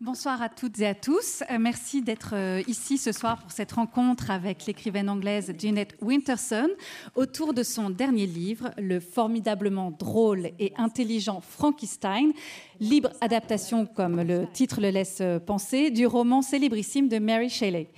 Bonsoir à toutes et à tous. Euh, merci d'être euh, ici ce soir pour cette rencontre avec l'écrivaine anglaise Jeanette Winterson autour de son dernier livre, le formidablement drôle et intelligent Frankenstein, libre adaptation, comme le titre le laisse euh, penser, du roman célébrissime de Mary Shelley.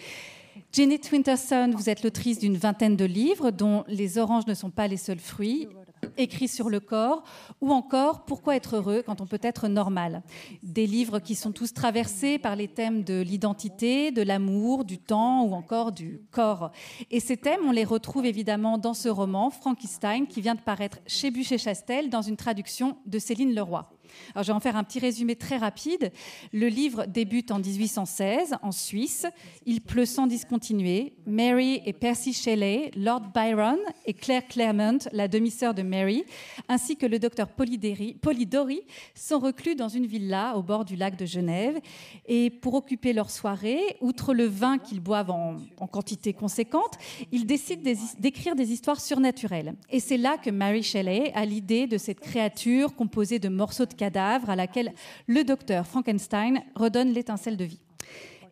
Jeanette Winterson, vous êtes l'autrice d'une vingtaine de livres dont Les oranges ne sont pas les seuls fruits écrit sur le corps, ou encore Pourquoi être heureux quand on peut être normal. Des livres qui sont tous traversés par les thèmes de l'identité, de l'amour, du temps ou encore du corps. Et ces thèmes, on les retrouve évidemment dans ce roman, Frankenstein, qui vient de paraître chez Bûcher-Chastel dans une traduction de Céline Leroy. Alors, je vais en faire un petit résumé très rapide. Le livre débute en 1816 en Suisse. Il pleut sans discontinuer. Mary et Percy Shelley, Lord Byron et Claire Claremont, la demi-sœur de Mary, ainsi que le docteur Polidori, sont reclus dans une villa au bord du lac de Genève. Et pour occuper leur soirée, outre le vin qu'ils boivent en, en quantité conséquente, ils décident d'écrire des histoires surnaturelles. Et c'est là que Mary Shelley a l'idée de cette créature composée de morceaux de cadavre à laquelle le docteur Frankenstein redonne l'étincelle de vie.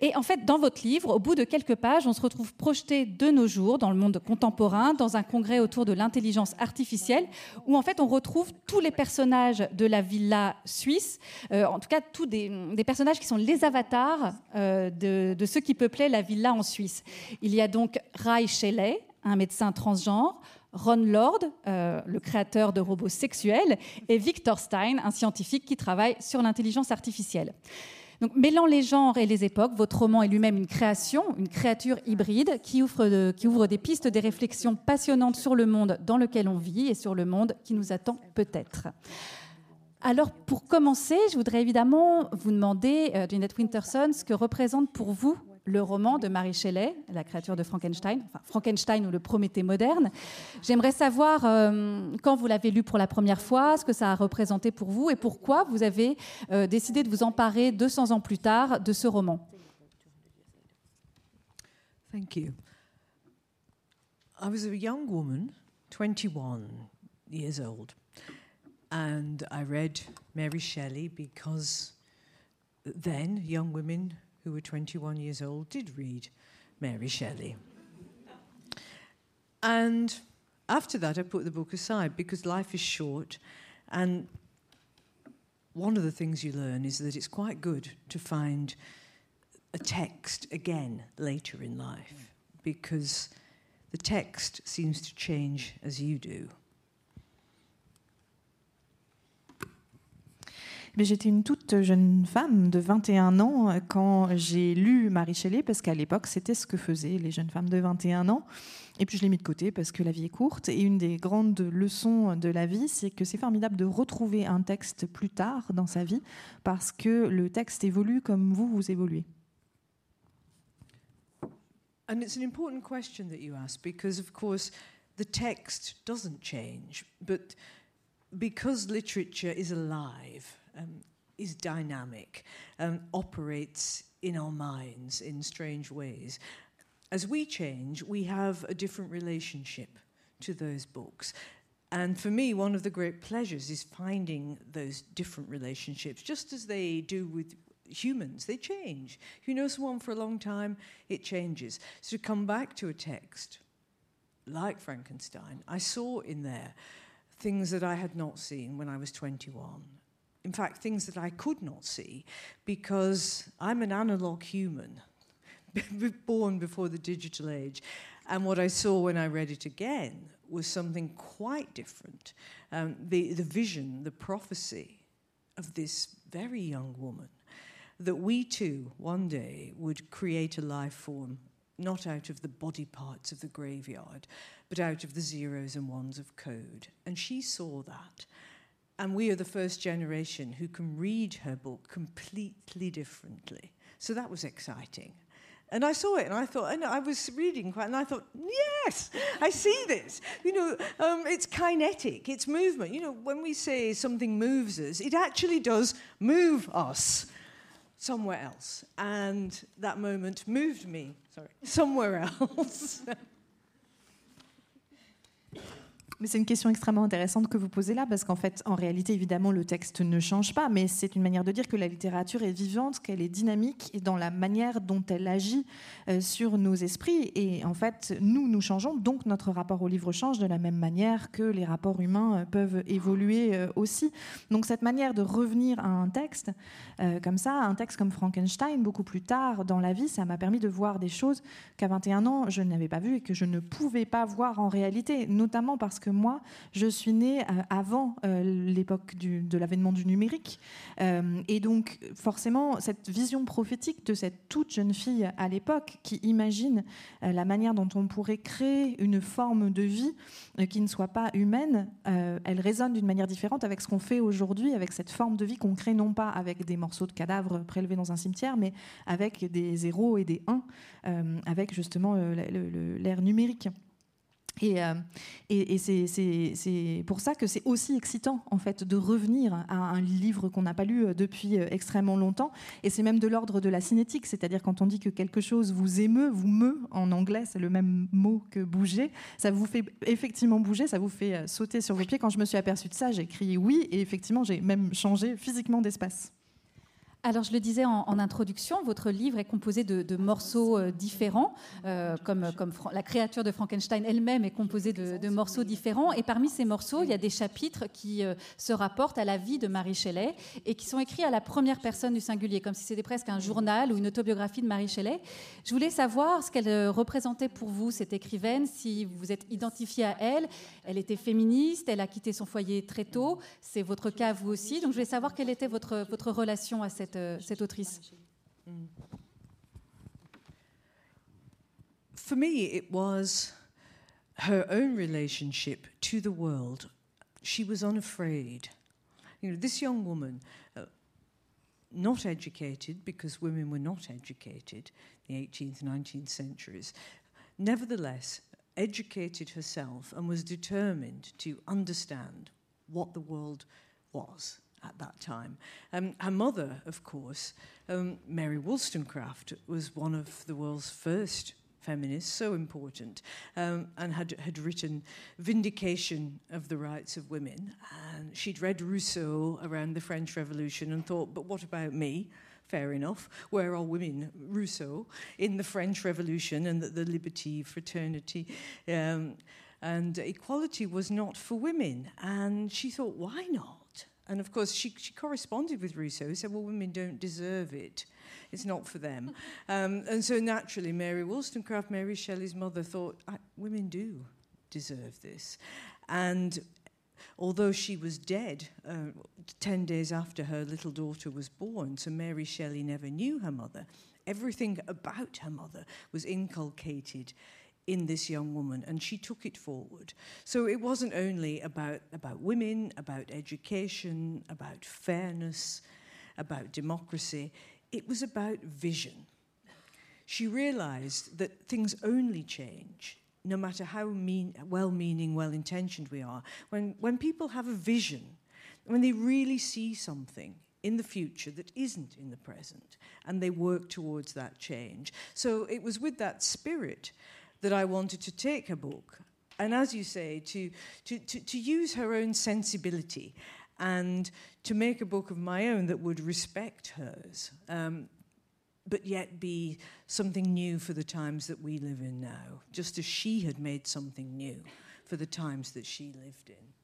Et en fait, dans votre livre, au bout de quelques pages, on se retrouve projeté de nos jours dans le monde contemporain, dans un congrès autour de l'intelligence artificielle, où en fait on retrouve tous les personnages de la villa suisse, euh, en tout cas tous des, personnages qui sont les avatars euh, de, ceux qui peuplaient la villa en Suisse. Il y a donc Ray Shelley, un médecin transgenre, Ron Lord, euh, le créateur de robots sexuels, et Victor Stein, un scientifique qui travaille sur l'intelligence artificielle. Donc, mêlant les genres et les époques, votre roman est lui-même une création, une créature hybride qui ouvre, des pistes, des réflexions passionnantes sur le monde dans lequel on vit et sur le monde qui nous attend peut-être. Alors, pour commencer, je voudrais évidemment vous demander, euh, Jeanette Winterson, ce que représente pour vous le roman de Mary Shelley, la créature de Frankenstein, enfin Frankenstein ou le Prométhée moderne. J'aimerais savoir euh, quand vous l'avez lu pour la première fois, ce que ça a représenté pour vous et pourquoi vous avez euh, décidé de vous emparer 200 ans plus tard de ce roman. Thank you. I was a young woman, 21 years old, and I read Mary Shelley because then young women who were 21 years old, did read Mary Shelley. And after that, I put the book aside because life is short. And one of the things you learn is that it's quite good to find a text again later in life because the text seems to change as you do. J'étais une toute jeune femme de 21 ans quand j'ai lu Marie Shelley, parce qu'à l'époque, c'était ce que faisaient les jeunes femmes de 21 ans. Et puis je l'ai mis de côté parce que la vie est courte. Et une des grandes leçons de la vie, c'est que c'est formidable de retrouver un texte plus tard dans sa vie, parce que le texte évolue comme vous, vous évoluez. And it's an important question that you ask because, of course, the text doesn't change, but because literature is alive, um, is dynamic, um, operates in our minds in strange ways. As we change, we have a different relationship to those books. And for me, one of the great pleasures is finding those different relationships, just as they do with humans. They change. If you know someone for a long time, it changes. So to come back to a text like Frankenstein, I saw in there things that I had not seen when I was 21 in fact, things that I could not see because I'm an analog human, born before the digital age. And what I saw when I read it again was something quite different. Um, the, the vision, the prophecy of this very young woman that we too, one day, would create a life form not out of the body parts of the graveyard, but out of the zeros and ones of code. And she saw that. And we are the first generation who can read her book completely differently. So that was exciting. And I saw it and I thought, and I was reading quite, and I thought, yes, I see this. You know, um, it's kinetic, it's movement. You know, when we say something moves us, it actually does move us somewhere else. And that moment moved me, sorry, somewhere else. C'est une question extrêmement intéressante que vous posez là, parce qu'en fait, en réalité, évidemment, le texte ne change pas, mais c'est une manière de dire que la littérature est vivante, qu'elle est dynamique et dans la manière dont elle agit euh, sur nos esprits. Et en fait, nous, nous changeons, donc notre rapport au livre change de la même manière que les rapports humains euh, peuvent évoluer euh, aussi. Donc cette manière de revenir à un texte comme ça, un texte comme Frankenstein, beaucoup plus tard dans la vie, ça m'a permis de voir des choses qu'à 21 ans, je n'avais pas vues et que je ne pouvais pas voir en réalité, notamment parce que moi, je suis née euh, avant euh, l'époque de l'avènement du numérique. Euh, et donc, forcément, cette vision prophétique de cette toute jeune fille à l'époque qui imagine la manière dont on pourrait créer une forme de vie qui ne soit pas humaine, elle résonne d'une manière différente avec ce qu'on fait aujourd'hui, avec cette forme de vie qu'on crée non pas avec des morceaux de cadavres prélevés dans un cimetière, mais avec des zéros et des uns, avec justement l'ère numérique. Et, euh, et, c'est pour ça que c'est aussi excitant en fait de revenir à un livre qu'on n'a pas lu euh, depuis euh, extrêmement longtemps. Et c'est même de l'ordre de la cinétique, c'est-à-dire quand on dit que quelque chose vous émeut, vous meut en anglais, c'est le même mot que bouger. Ça vous fait effectivement bouger, ça vous fait sauter sur vos pieds. Quand je me suis aperçue de ça, j'ai crié oui, et effectivement j'ai même changé physiquement d'espace. Alors, je le disais en, introduction, votre livre est composé de, morceaux euh, différents, euh, comme, la créature de Frankenstein elle-même est composée de, morceaux différents. Et parmi ces morceaux, il y a des chapitres qui euh, se rapportent à la vie de Marie Shelley et qui sont écrits à la première personne du singulier, comme si c'était presque un journal ou une autobiographie de Marie Shelley. Je voulais savoir ce qu'elle représentait pour vous, cette écrivaine, si vous vous êtes identifié à elle. Elle était féministe, elle a quitté son foyer très tôt. C'est votre cas, vous aussi. Donc, je voulais savoir quelle était votre, votre relation à cette cette, cette autrice For me, it was her own relationship to the world. She was unafraid. You know, this young woman, uh, not educated because women were not educated in the 18th, 19th centuries, nevertheless educated herself and was determined to understand what the world was at that time. Um, her mother, of course, um, Mary Wollstonecraft, was one of the world's first feminists, so important, um, and had, had written Vindication of the Rights of Women. And she'd read Rousseau around the French Revolution and thought, but what about me? Fair enough. Where are women? Rousseau in the French Revolution and the, the liberty, fraternity. Um, and equality was not for women. And she thought, why not? And of course, she, she corresponded with Rousseau, who said, Well, women don't deserve it. It's not for them. Um, and so naturally, Mary Wollstonecraft, Mary Shelley's mother, thought, Women do deserve this. And although she was dead uh, 10 days after her little daughter was born, so Mary Shelley never knew her mother, everything about her mother was inculcated in this young woman, and she took it forward. So it wasn't only about, about women, about education, about fairness, about democracy, it was about vision. She realized that things only change, no matter how mean, well meaning, well intentioned we are, when, when people have a vision, when they really see something in the future that isn't in the present, and they work towards that change. So it was with that spirit that I wanted to take her book. And as you say, to, to, to, to use her own sensibility and to make a book of my own that would respect hers, um, but yet be something new for the times that we live in now, just as she had made something new for the times that she lived in.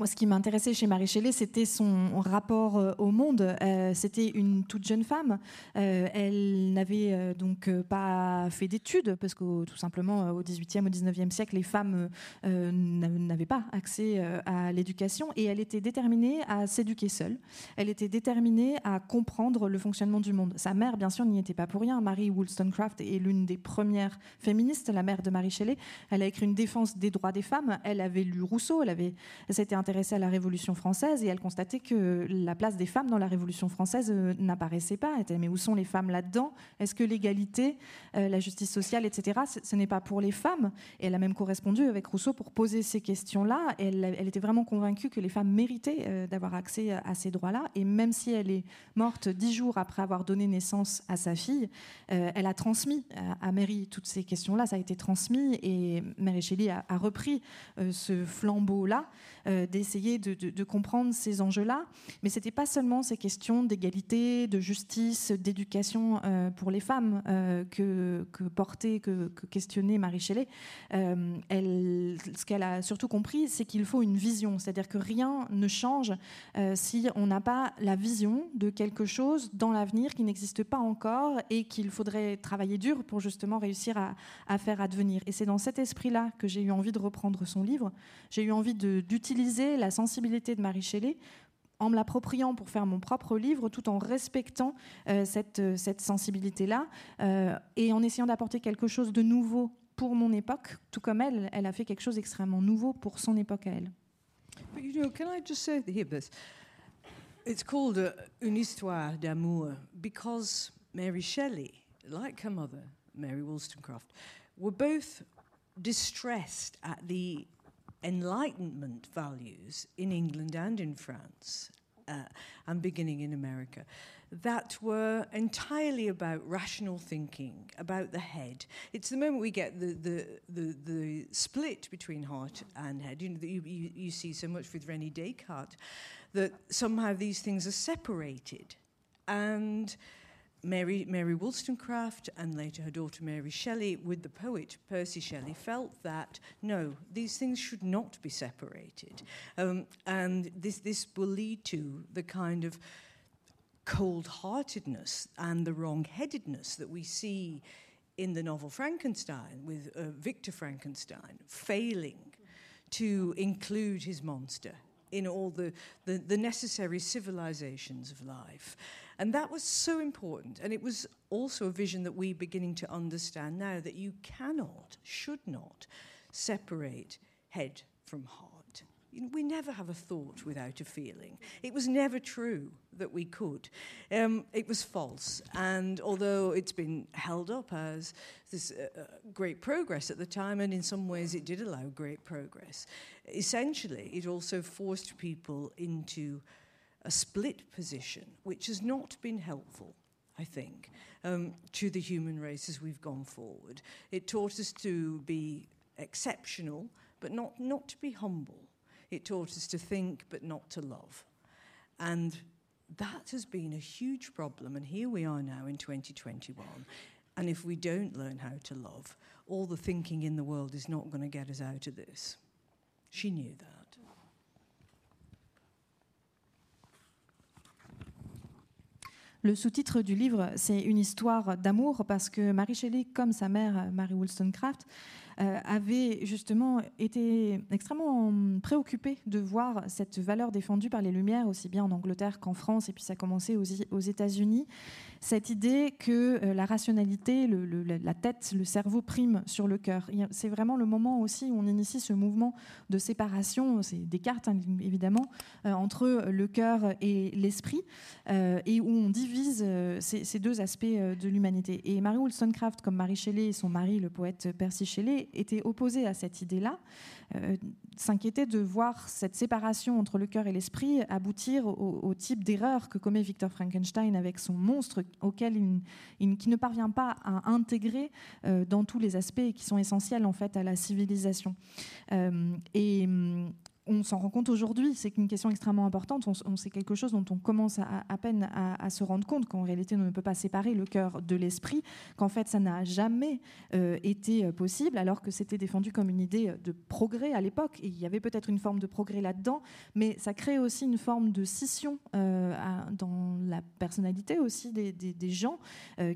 Moi, ce qui m'intéressait chez Marie Shelley, c'était son rapport euh, au monde. Euh, c'était une toute jeune femme. Euh, elle n'avait donc pas fait d'études, parce que tout simplement, au XVIIIe, au XIXe siècle, les femmes n'avaient pas accès à l'éducation. Et elle était déterminée à s'éduquer seule. Elle était déterminée à comprendre le fonctionnement du monde. Sa mère, bien sûr, n'y était pas pour rien. Marie Wollstonecraft est l'une des premières féministes, la mère de Marie Shelley. Elle a écrit une défense des droits des femmes. Elle avait lu Rousseau. Elle avait, s'était s'intéressait à la Révolution française et elle constatait que la place des femmes dans la Révolution française euh, n'apparaissait pas. Elle était, mais où sont les femmes là-dedans? Est-ce que l'égalité, euh, la justice sociale, etc., ce, n'est pas pour les femmes? Et elle a même correspondu avec Rousseau pour poser ces questions-là. Elle, elle, était vraiment convaincue que les femmes méritaient euh, d'avoir accès à ces droits-là. Et même si elle est morte dix jours après avoir donné naissance à sa fille, elle a transmis à, Mary toutes ces questions-là. Ça a été transmis et Mary Shelley a, a repris ce flambeau-là, euh, d'essayer de, comprendre ces enjeux-là. Mais ce n'était pas seulement ces questions d'égalité, de justice, d'éducation euh, pour les femmes euh, que, que, portait, que, que questionnait Marie Shelley. elle, ce qu'elle a surtout compris, c'est qu'il faut une vision, c'est-à-dire que rien ne change si on n'a pas la vision de quelque chose dans l'avenir qui n'existe pas encore et qu'il faudrait travailler dur pour justement réussir à, à faire advenir. Et c'est dans cet esprit-là que j'ai eu envie de reprendre son livre. J'ai eu envie d'utiliser la sensibilité de Marie Shelley en me l'appropriant pour faire mon propre livre, tout en respectant euh, cette, euh, cette sensibilité-là euh, et en essayant d'apporter quelque chose de nouveau pour mon époque, tout comme elle, elle a fait quelque chose d'extrêmement nouveau pour son époque à elle. But you know, can I just say here? It's called Une histoire d'amour because Mary Shelley, like her mother, Mary Wollstonecraft, were both distressed at the Enlightenment values in England and in France, uh, and beginning in America, that were entirely about rational thinking, about the head. It's the moment we get the, the, the, the split between heart and head, you know, you, you, you see so much with Rene Descartes, that somehow these things are separated. And Mary, Mary Wollstonecraft and later her daughter Mary Shelley, with the poet Percy Shelley, felt that no, these things should not be separated. Um, and this, this will lead to the kind of cold heartedness and the wrong headedness that we see in the novel Frankenstein, with uh, Victor Frankenstein failing to include his monster in all the, the, the necessary civilizations of life. And that was so important. And it was also a vision that we're beginning to understand now that you cannot, should not, separate head from heart. You know, We never have a thought without a feeling. It was never true that we could. Um, it was false. And although it's been held up as this uh, uh, great progress at the time, and in some ways it did allow great progress, essentially it also forced people into a split position, which has not been helpful, I think, um, to the human race as we've gone forward. It taught us to be exceptional, but not, not to be humble. It taught us to think, but not to love. And that has been a huge problem. And here we are now in 2021. And if we don't learn how to love, all the thinking in the world is not going to get us out of this. She knew that. Le sous-titre du livre, c'est une histoire d'amour parce que Marie Shelley, comme sa mère Mary Wollstonecraft, avait justement été extrêmement préoccupé de voir cette valeur défendue par les Lumières, aussi bien en Angleterre qu'en France, et puis ça a commencé aux, aux États-Unis cette idée que euh, la rationalité, la tête, le cerveau prime sur le cœur. C'est vraiment le moment aussi où on initie ce mouvement de séparation, c'est Descartes hein, évidemment, euh, entre le cœur et l'esprit, euh, et où on divise ces, deux aspects de l'humanité. Et Mary Wollstonecraft, comme Marie Shelley et son mari, le poète Percy Shelley, étaient opposés à cette idée-là. Euh, s'inquiéter de voir cette séparation entre le cœur et l'esprit aboutir au, type d'erreur que commet Victor Frankenstein avec son monstre auquel il, qui ne parvient pas à intégrer euh, dans tous les aspects qui sont essentiels en fait à la civilisation. Euh, et on s'en rend compte aujourd'hui, c'est une question extrêmement importante. On, c'est quelque chose dont on commence à, peine à, se rendre compte qu'en réalité, on ne peut pas séparer le cœur de l'esprit, qu'en fait, ça n'a jamais euh, été euh, possible, alors que c'était défendu comme une idée de progrès à l'époque. Et il y avait peut-être une forme de progrès là-dedans, mais ça crée aussi une forme de scission euh, dans la personnalité aussi des, gens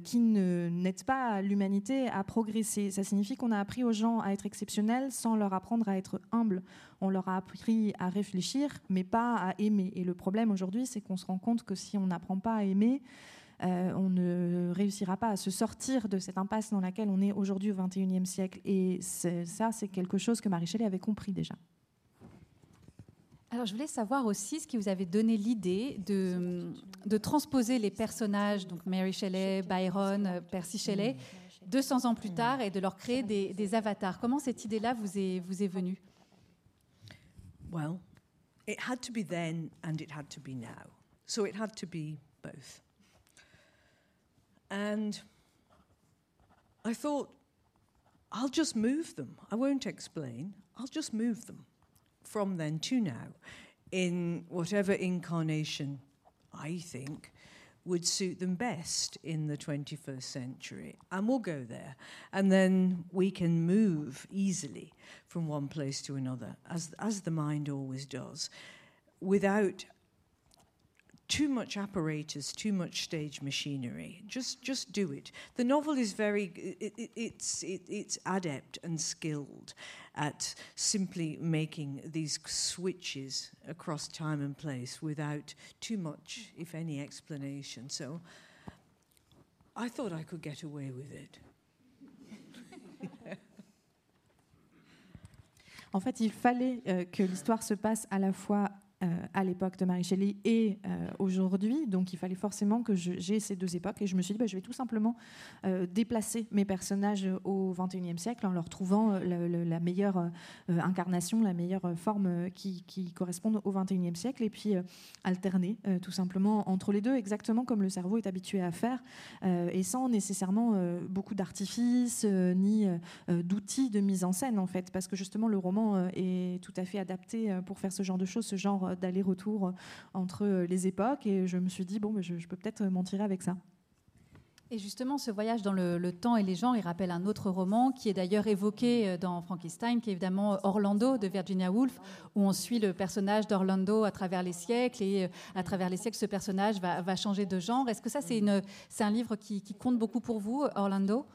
qui n'aident pas l'humanité à progresser. Ça signifie qu'on a appris aux gens à être exceptionnels sans leur apprendre à être humbles on leur a appris à réfléchir, mais pas à aimer. Et le problème aujourd'hui, c'est qu'on se rend compte que si on n'apprend pas à aimer, euh, on ne réussira pas à se sortir de cette impasse dans laquelle on est aujourd'hui au XXIe siècle. Et ça, c'est quelque chose que Marie Shelley avait compris déjà. Alors, je voulais savoir aussi ce qui vous avait donné l'idée de, transposer les personnages, donc Mary Shelley, Byron, Percy Shelley, 200 ans plus tard et de leur créer des, avatars. Comment cette idée-là vous est venue? Well, it had to be then and it had to be now. So it had to be both. And I thought, I'll just move them. I won't explain. I'll just move them. from then to now in whatever incarnation I think would suit them best in the 21st century. And we'll go there. And then we can move easily from one place to another, as, as the mind always does, without too much apparatus, too much stage machinery. Just, just do it. The novel is very, it, it, it's, it, it's adept and skilled at simply making these switches across time and place without too much, if any, explanation. So I thought I could get away with it. En fait, il fallait euh, que l'histoire se passe à la fois à l'époque de Marie Shelley et euh, aujourd'hui. Donc il fallait forcément que j'ai ces deux époques. Et je me suis dit, bah, je vais tout simplement euh, déplacer mes personnages au XXIe siècle en leur trouvant la meilleure incarnation, la meilleure forme qui, qui corresponde au XXIe siècle. Et puis alterner tout simplement entre les deux, exactement comme le cerveau est habitué à faire, et sans nécessairement beaucoup d'artifices ni d'outils de mise en scène, en fait. Parce que justement, le roman est tout à fait adapté pour faire ce genre de choses, ce genre d'aller-retour entre les époques. Et je me suis dit, bon, ben, je, peux peut-être m'en tirer avec ça. Et justement, ce voyage dans le, temps et les gens, il rappelle un autre roman qui est d'ailleurs évoqué euh, dans Frankenstein, qui est évidemment Orlando de Virginia Woolf, où on suit le personnage d'Orlando à travers les siècles et euh, à travers les siècles, ce personnage va, changer de genre. Est-ce que ça, c'est un livre qui, compte beaucoup pour vous, Orlando?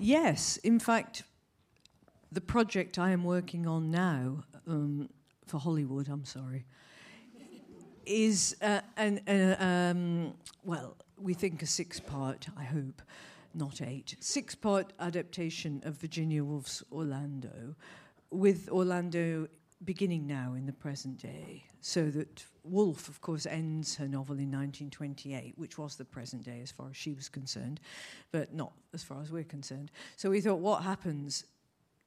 Yes, in fact, the project I am working on now. Um, for Hollywood, I'm sorry, is uh, an, uh, um, well, we think a six part, I hope, not eight, six part adaptation of Virginia Woolf's Orlando, with Orlando beginning now in the present day. So that Woolf, of course, ends her novel in 1928, which was the present day as far as she was concerned, but not as far as we're concerned. So we thought, what happens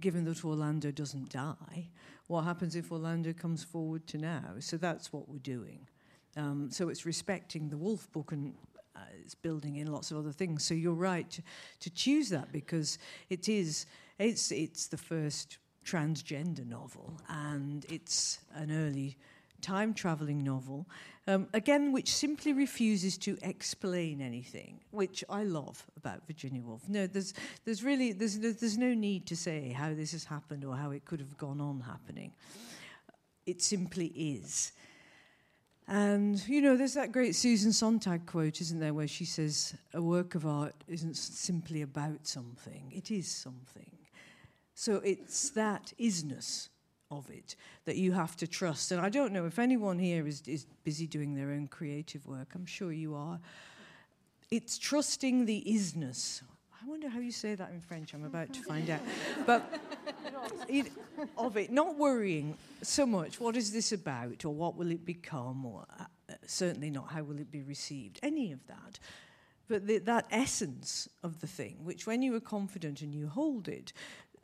given that Orlando doesn't die? what happens if Orlando comes forward to now? So that's what we're doing. Um, so it's respecting the Wolf book and uh, it's building in lots of other things. So you're right to, to choose that because it is it's it's the first transgender novel and it's an early time traveling novel, um, again, which simply refuses to explain anything, which I love about Virginia Woolf. No, there's, there's really there's, there's no need to say how this has happened or how it could have gone on happening. It simply is. And, you know, there's that great Susan Sontag quote, isn't there, where she says, A work of art isn't simply about something, it is something. So it's that isness of it that you have to trust. And I don't know if anyone here is, is busy doing their own creative work. I'm sure you are. It's trusting the isness. I wonder how you say that in French. I'm about to find out. But it, of it, not worrying so much. What is this about, or what will it become, or uh, certainly not how will it be received. Any of that. But the, that essence of the thing, which when you are confident and you hold it,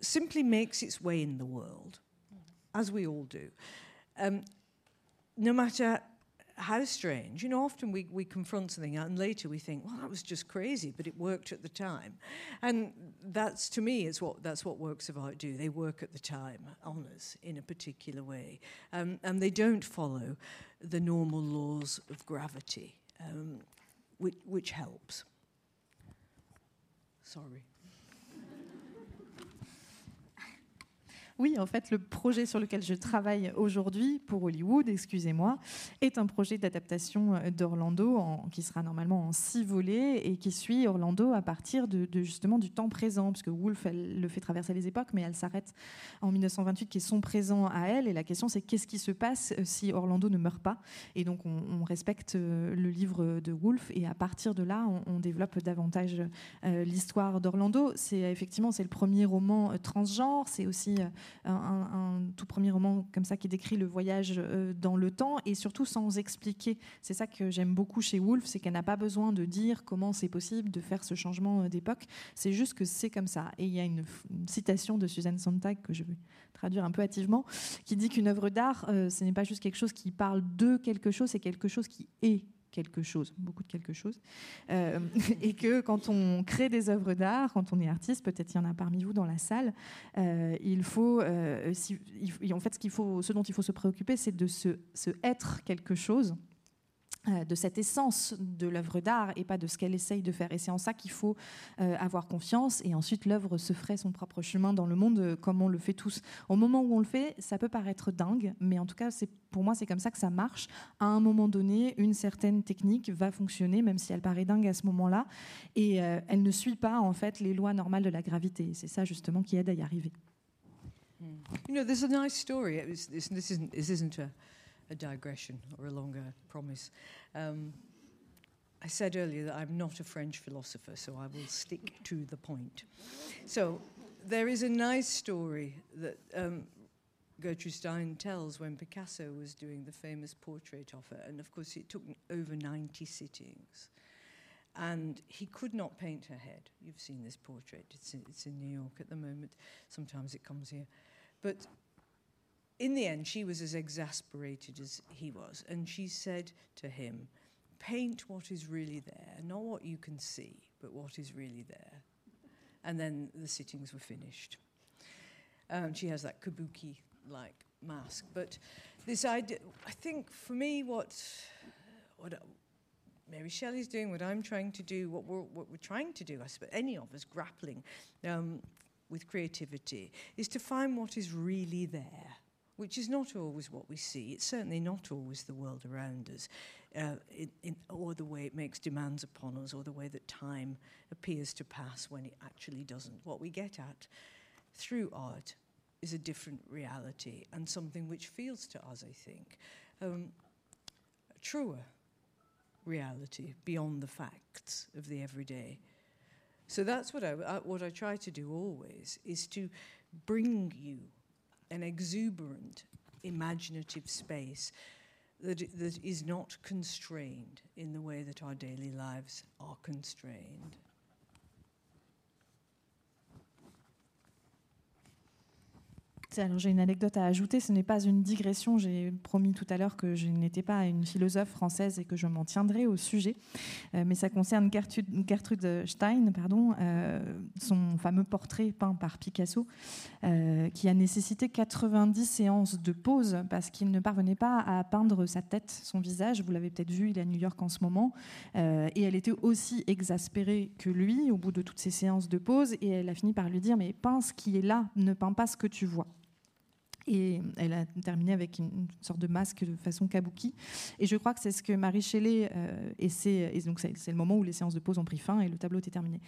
simply makes its way in the world as we all do, um, no matter how strange. You know, often we, we confront something and later we think, well, that was just crazy, but it worked at the time. And that's, to me, is what, that's what works of art do. They work at the time on us in a particular way. Um, and they don't follow the normal laws of gravity, um, which, which helps. Sorry. Oui, en fait, le projet sur lequel je travaille aujourd'hui pour Hollywood, excusez-moi, est un projet d'adaptation euh, d'Orlando qui sera normalement en six volets et qui suit Orlando à partir de, justement du temps présent, puisque Wolf elle le fait traverser les époques, mais elle s'arrête en 1928, qui est son présent à elle. Et la question, c'est qu'est-ce qui se passe euh, si Orlando ne meurt pas? Et donc, on, respecte euh, le livre de Wolf et à partir de là, on, développe davantage l'histoire d'Orlando. C'est effectivement c'est le premier roman transgenre. C'est aussi un, tout premier roman comme ça qui décrit le voyage dans le temps et surtout sans expliquer. C'est ça que j'aime beaucoup chez Woolf, c'est qu'elle n'a pas besoin de dire comment c'est possible de faire ce changement d'époque. C'est juste que c'est comme ça. Et il y a une, citation de Suzanne Sontag que je vais traduire un peu hâtivement, qui dit qu'une œuvre d'art, ce n'est pas juste quelque chose qui parle de quelque chose, c'est quelque chose qui est quelque chose, beaucoup de quelque chose, euh, et que quand on crée des œuvres d'art, quand on est artiste, peut-être il y en a parmi vous dans la salle, euh, il faut, euh, en fait, ce, qu'il faut, ce dont il faut se préoccuper, c'est de se, se être quelque chose de cette essence de l'œuvre d'art et pas de ce qu'elle essaye de faire. Et c'est en ça qu'il faut euh, avoir confiance. Et ensuite, l'œuvre se ferait son propre chemin dans le monde euh, comme on le fait tous. Au moment où on le fait, ça peut paraître dingue, mais en tout cas, c'est, pour moi, c'est comme ça que ça marche. À un moment donné, une certaine technique va fonctionner, même si elle paraît dingue à ce moment-là. Et elle ne suit pas, en fait, les lois normales de la gravité. c'est ça, justement, qui aide à y arriver. You know, there's a nice story. This, isn't, a a digression or a longer promise. Um, I said earlier that I'm not a French philosopher, so I will stick to the point. So there is a nice story that um, Gertrude Stein tells when Picasso was doing the famous portrait of her, and of course it took over 90 sittings. And he could not paint her head. You've seen this portrait, it's in, it's in New York at the moment. Sometimes it comes here. But in the end, she was as exasperated as he was. And she said to him, Paint what is really there, not what you can see, but what is really there. And then the sittings were finished. Um, she has that kabuki like mask. But this idea, I think for me, what, what Mary Shelley's doing, what I'm trying to do, what we're, what we're trying to do, I suppose, any of us grappling um, with creativity, is to find what is really there which is not always what we see. It's certainly not always the world around us, uh, in, in, or the way it makes demands upon us, or the way that time appears to pass when it actually doesn't. What we get at through art is a different reality and something which feels to us, I think, um, a truer reality beyond the facts of the everyday. So that's what I, uh, what I try to do always is to bring you an exuberant, imaginative space that, that is not constrained in the way that our daily lives are constrained. Alors j'ai une anecdote à ajouter, ce n'est pas une digression, j'ai promis tout à l'heure que je n'étais pas une philosophe française et que je m'en tiendrai au sujet, euh, mais ça concerne Gertrude, Stein, pardon, euh, son fameux portrait peint par Picasso, euh, qui a nécessité 90 séances de pause parce qu'il ne parvenait pas à peindre sa tête, son visage, vous l'avez peut-être vu, il est à New York en ce moment, et elle était aussi exaspérée que lui au bout de toutes ces séances de pause, et elle a fini par lui dire, mais peins ce qui est là, ne peins pas ce que tu vois. Et elle a terminé avec une, sorte de masque de façon kabuki. Et je crois que c'est ce que Marie Shelley euh, essaie. Et donc, c'est le moment où les séances de pause ont pris fin et le tableau était terminé.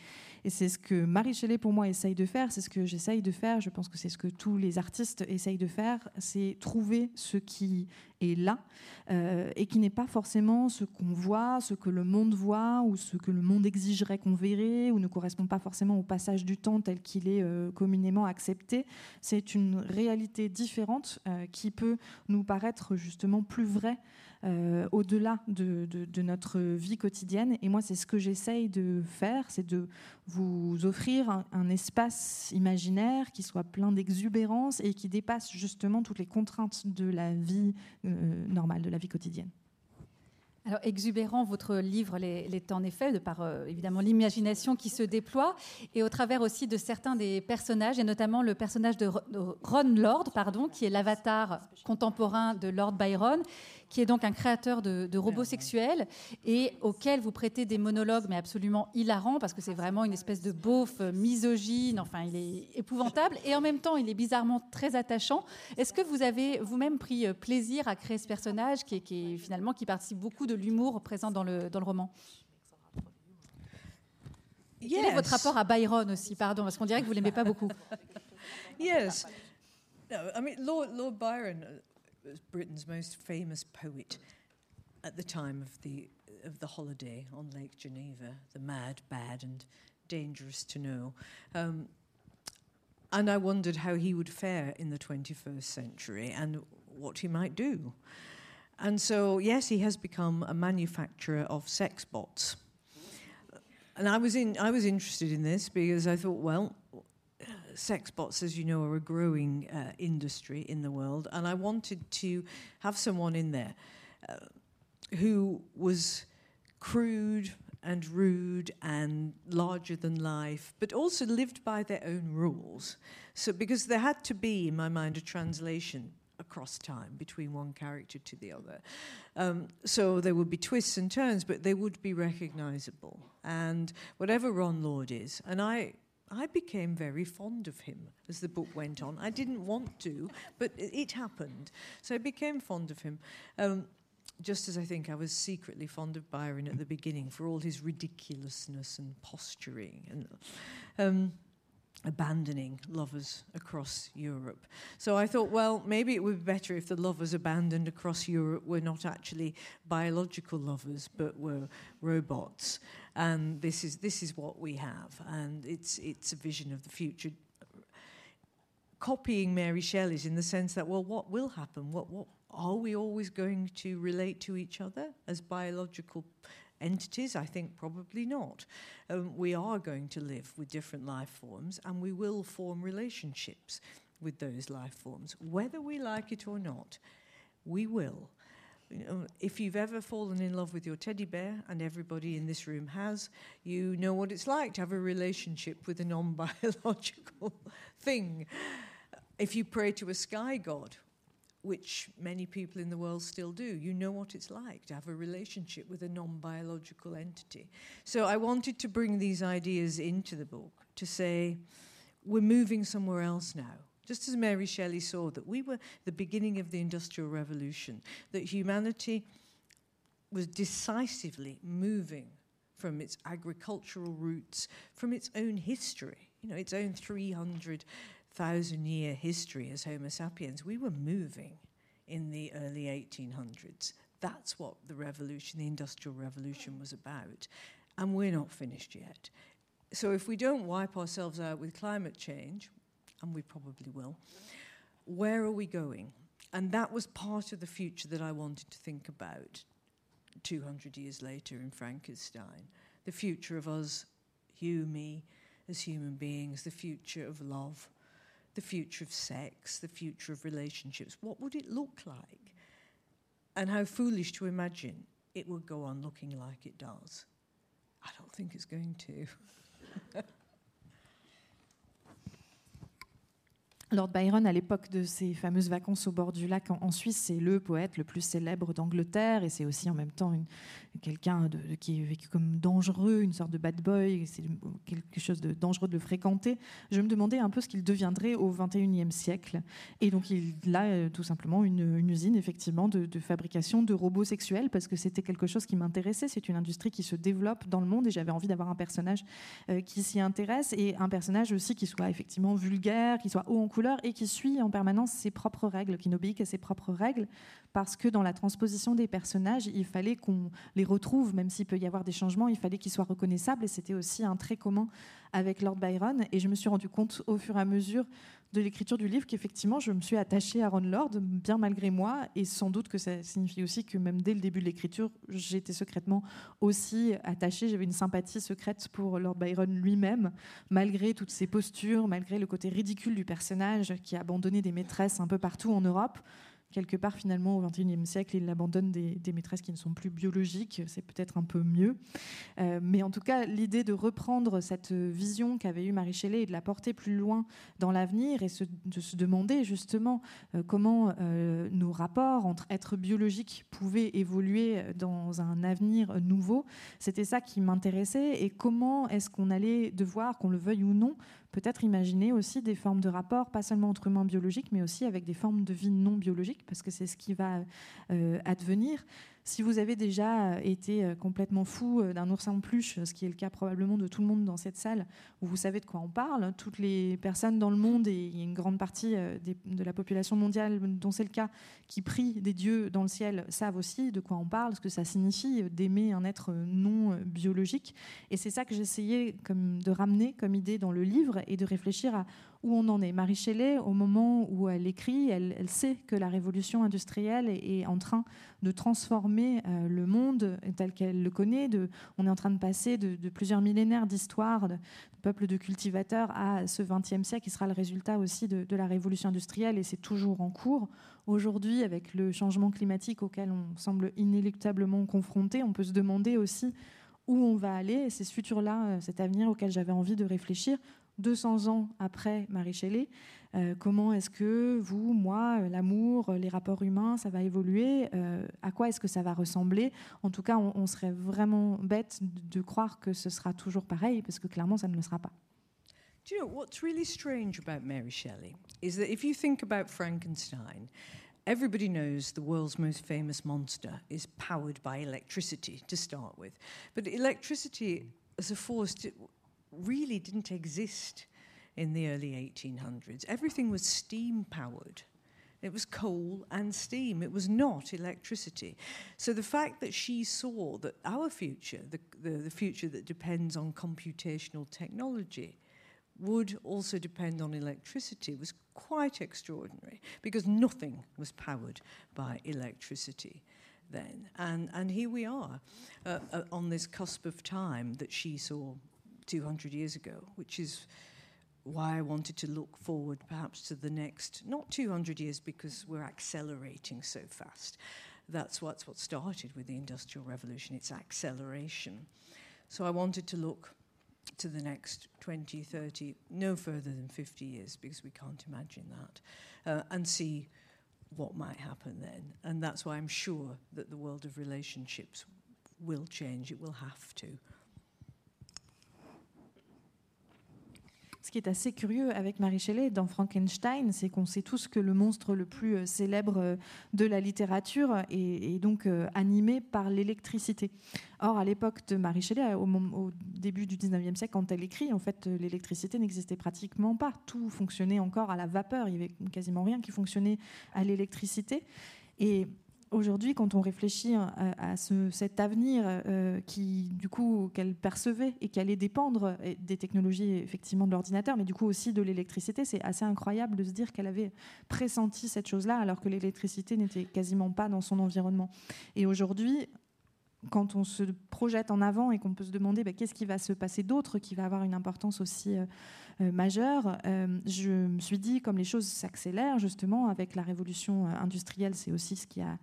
Et c'est ce que Marie Shelley, pour moi, essaye de faire. C'est ce que j'essaye de faire. Je pense que c'est ce que tous les artistes essayent de faire. C'est trouver ce qui est là euh, et qui n'est pas forcément ce qu'on voit, ce que le monde voit ou ce que le monde exigerait qu'on verrait ou ne correspond pas forcément au passage du temps tel qu'il est euh, communément accepté. C'est une réalité différente euh, qui peut nous paraître justement plus vraie euh, au-delà de, notre vie quotidienne. Et moi, c'est ce que j'essaye de faire, c'est de vous offrir un, espace imaginaire qui soit plein d'exubérance et qui dépasse justement toutes les contraintes de la vie euh, normale, de la vie quotidienne. Alors, exubérant, votre livre l'est en effet, de par euh, évidemment l'imagination qui se déploie, et au travers aussi de certains des personnages, et notamment le personnage de Ron Lord, pardon, qui est l'avatar contemporain de Lord Byron, qui est donc un créateur de, robots sexuels et auquel vous prêtez des monologues, mais absolument hilarants, parce que c'est vraiment une espèce de beauf misogyne, enfin, il est épouvantable, et en même temps, il est bizarrement très attachant. Est-ce que vous avez vous-même pris euh, plaisir à créer ce personnage qui, qui finalement qui participe beaucoup de l'humour présent dans le, dans le roman? Quel est votre rapport à Byron aussi, pardon, parce qu'on dirait que vous l'aimez pas beaucoup. yes. No, I mean, Lord, Lord Byron Britain's most famous poet at the time of the, of the holiday on Lake Geneva, the mad, bad, and dangerous to know. Um, and I wondered how he would fare in the 21st century and what he might do. And so, yes, he has become a manufacturer of sex bots. And I was, in, I was interested in this because I thought, well, sex bots, as you know, are a growing uh, industry in the world. And I wanted to have someone in there uh, who was crude and rude and larger than life, but also lived by their own rules. So, because there had to be, in my mind, a translation across time between one character to the other. Um, so there would be twists and turns, but they would be recognizable. And whatever Ron Lord is, and I. I became very fond of him as the book went on. I didn't want to, but it, happened. So I became fond of him. Um, just as I think I was secretly fond of Byron at the beginning for all his ridiculousness and posturing and um, abandoning lovers across Europe. So I thought, well, maybe it would be better if the lovers abandoned across Europe were not actually biological lovers, but were robots. And this is this is what we have, and it's it's a vision of the future. Copying Mary Shelley's in the sense that, well, what will happen? What what are we always going to relate to each other as biological entities? I think probably not. Um, we are going to live with different life forms and we will form relationships with those life forms, whether we like it or not. We will. If you've ever fallen in love with your teddy bear, and everybody in this room has, you know what it's like to have a relationship with a non biological thing. If you pray to a sky god, which many people in the world still do. You know what it's like to have a relationship with a non biological entity. So I wanted to bring these ideas into the book to say, we're moving somewhere else now. Just as Mary Shelley saw that we were the beginning of the Industrial Revolution, that humanity was decisively moving from its agricultural roots, from its own history, you know, its own 300 thousand year history as Homo sapiens, we were moving in the early 1800s. That's what the revolution, the Industrial Revolution, was about. And we're not finished yet. So if we don't wipe ourselves out with climate change, and we probably will, where are we going? And that was part of the future that I wanted to think about 200 years later in Frankenstein. The future of us, you, me, as human beings, the future of love, the future of sex, the future of relationships. What would it look like? And how foolish to imagine it would go on looking like it does. I don't think it's going to. Lord Byron, à l'époque de ses fameuses vacances au bord du lac en, Suisse, c'est le poète le plus célèbre d'Angleterre et c'est aussi en même temps quelqu'un qui est vécu comme dangereux, une sorte de bad boy, c'est quelque chose de dangereux de le fréquenter. Je me demandais un peu ce qu'il deviendrait au XXIe siècle. Et donc il a euh, tout simplement une, usine effectivement de, fabrication de robots sexuels parce que c'était quelque chose qui m'intéressait. C'est une industrie qui se développe dans le monde et j'avais envie d'avoir un personnage euh, qui s'y intéresse et un personnage aussi qui soit effectivement vulgaire, qui soit haut en et qui suit en permanence ses propres règles, qui n'obéit qu'à ses propres règles, parce que dans la transposition des personnages, il fallait qu'on les retrouve, même s'il peut y avoir des changements, il fallait qu'ils soient reconnaissables, et c'était aussi un trait commun avec Lord Byron. Et je me suis rendu compte au fur et à mesure de l'écriture du livre qu'effectivement, je me suis attachée à Ron Lord, bien malgré moi, et sans doute que ça signifie aussi que même dès le début de l'écriture, j'étais secrètement aussi attachée, j'avais une sympathie secrète pour Lord Byron lui-même, malgré toutes ses postures, malgré le côté ridicule du personnage qui a abandonné des maîtresses un peu partout en Europe quelque part, finalement, au XXIe siècle, il abandonne des, maîtresses qui ne sont plus biologiques. C'est peut-être un peu mieux. Euh, mais en tout cas, l'idée de reprendre cette vision qu'avait eue Marie Shelley et de la porter plus loin dans l'avenir et de se demander justement euh, comment euh, nos rapports entre êtres biologiques pouvaient évoluer dans un avenir nouveau, c'était ça qui m'intéressait. Et comment est-ce qu'on allait devoir, qu'on le veuille ou non, peut-être imaginer aussi des formes de rapport, pas seulement entre humains biologiques, mais aussi avec des formes de vie non biologiques, parce que c'est ce qui va euh, advenir. Si vous avez déjà euh, été euh, complètement fou euh, d'un ours en peluche, ce qui est le cas probablement de tout le monde dans cette salle, vous savez de quoi on parle, toutes les personnes dans le monde, et une grande partie de la population mondiale dont c'est le cas, qui prient des dieux dans le ciel, savent aussi de quoi on parle, ce que ça signifie d'aimer un être non biologique. Et c'est ça que j'essayais de ramener comme idée dans le livre et de réfléchir à où on en est. Marie Shelley, au moment où elle écrit, elle, sait que la révolution industrielle est, en train de transformer euh, le monde tel qu'elle le connaît. De, on est en train de passer de, plusieurs millénaires d'histoire de, peuple de cultivateurs à ce XXe siècle qui sera le résultat aussi de, de la révolution industrielle et c'est toujours en cours. Aujourd'hui, avec le changement climatique auquel on semble inéluctablement confronté, on peut se demander aussi où on va aller. C'est ce futur-là, euh, cet avenir auquel j'avais envie de réfléchir 200 ans après Marie Shelley. Euh, comment est-ce que vous, moi, euh, l'amour, les rapports humains, ça va évoluer À quoi est-ce que ça va ressembler? En tout cas, on, serait vraiment bête de croire que ce sera toujours pareil, parce que clairement, ça ne le sera pas. Do you know what's really strange about Mary Shelley is that if you think about Frankenstein, everybody knows the world's most famous monster is powered by electricity to start with. But electricity as a force really didn't exist in the early 1800s. Everything was steam powered. It was coal and steam. It was not electricity. So the fact that she saw that our future, the, the, the future that depends on computational technology, would also depend on electricity was quite extraordinary because nothing was powered by electricity then. And, and here we are uh, uh, on this cusp of time that she saw 200 years ago, which is why I wanted to look forward perhaps to the next, not 200 years because we're accelerating so fast. That's what's what started with the Industrial Revolution, it's acceleration. So I wanted to look to the next 20, 30, no further than 50 years, because we can't imagine that, uh, and see what might happen then. And that's why I'm sure that the world of relationships will change, it will have to. Ce qui est assez curieux avec Marie Shelley dans Frankenstein, c'est qu'on sait tous que le monstre le plus euh, célèbre euh, de la littérature est, donc euh, animé par l'électricité. Or, à l'époque de Marie Shelley, au, au, début du 19e siècle, quand elle écrit, en fait, l'électricité n'existait pratiquement pas. Tout fonctionnait encore à la vapeur. Il n'y avait quasiment rien qui fonctionnait à l'électricité. Et aujourd'hui, quand on réfléchit euh, à, cet avenir euh, qui, du coup, qu'elle percevait et qui allait dépendre des technologies effectivement de l'ordinateur, mais du coup aussi de l'électricité, c'est assez incroyable de se dire qu'elle avait pressenti cette chose-là alors que l'électricité n'était quasiment pas dans son environnement. Et aujourd'hui, quand on se projette en avant et qu'on peut se demander bah, qu'est-ce qui va se passer d'autre, qui va avoir une importance aussi euh, euh, majeure, euh, je me suis dit, comme les choses s'accélèrent justement avec la révolution industrielle, c'est aussi ce qui, a,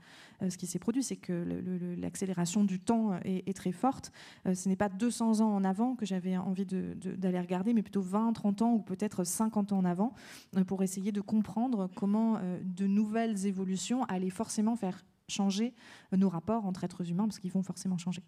ce qui s'est produit, c'est que l'accélération du temps est, très forte. ce n'est pas 200 ans en avant que j'avais envie d'aller regarder, mais plutôt 20, 30 ans ou peut-être 50 ans en avant, pour essayer de comprendre comment de nouvelles évolutions allaient forcément faire changer nos rapports entre êtres humains, parce qu'ils vont forcément changer.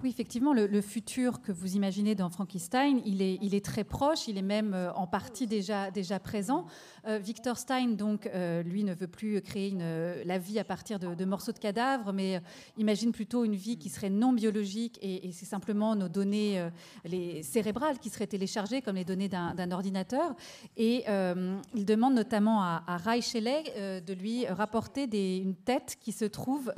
Oui, effectivement, le, futur que vous imaginez dans Frankenstein, il est, il est très proche, il est même euh, en partie déjà, présent. Euh, Victor Stein, donc, euh, lui, ne veut plus créer la vie à partir de, morceaux de cadavres, mais imagine plutôt une vie qui serait non biologique et, c'est simplement nos données les cérébrales qui seraient téléchargées comme les données d'un ordinateur. Et il demande notamment à, à de lui rapporter une tête qui se trouve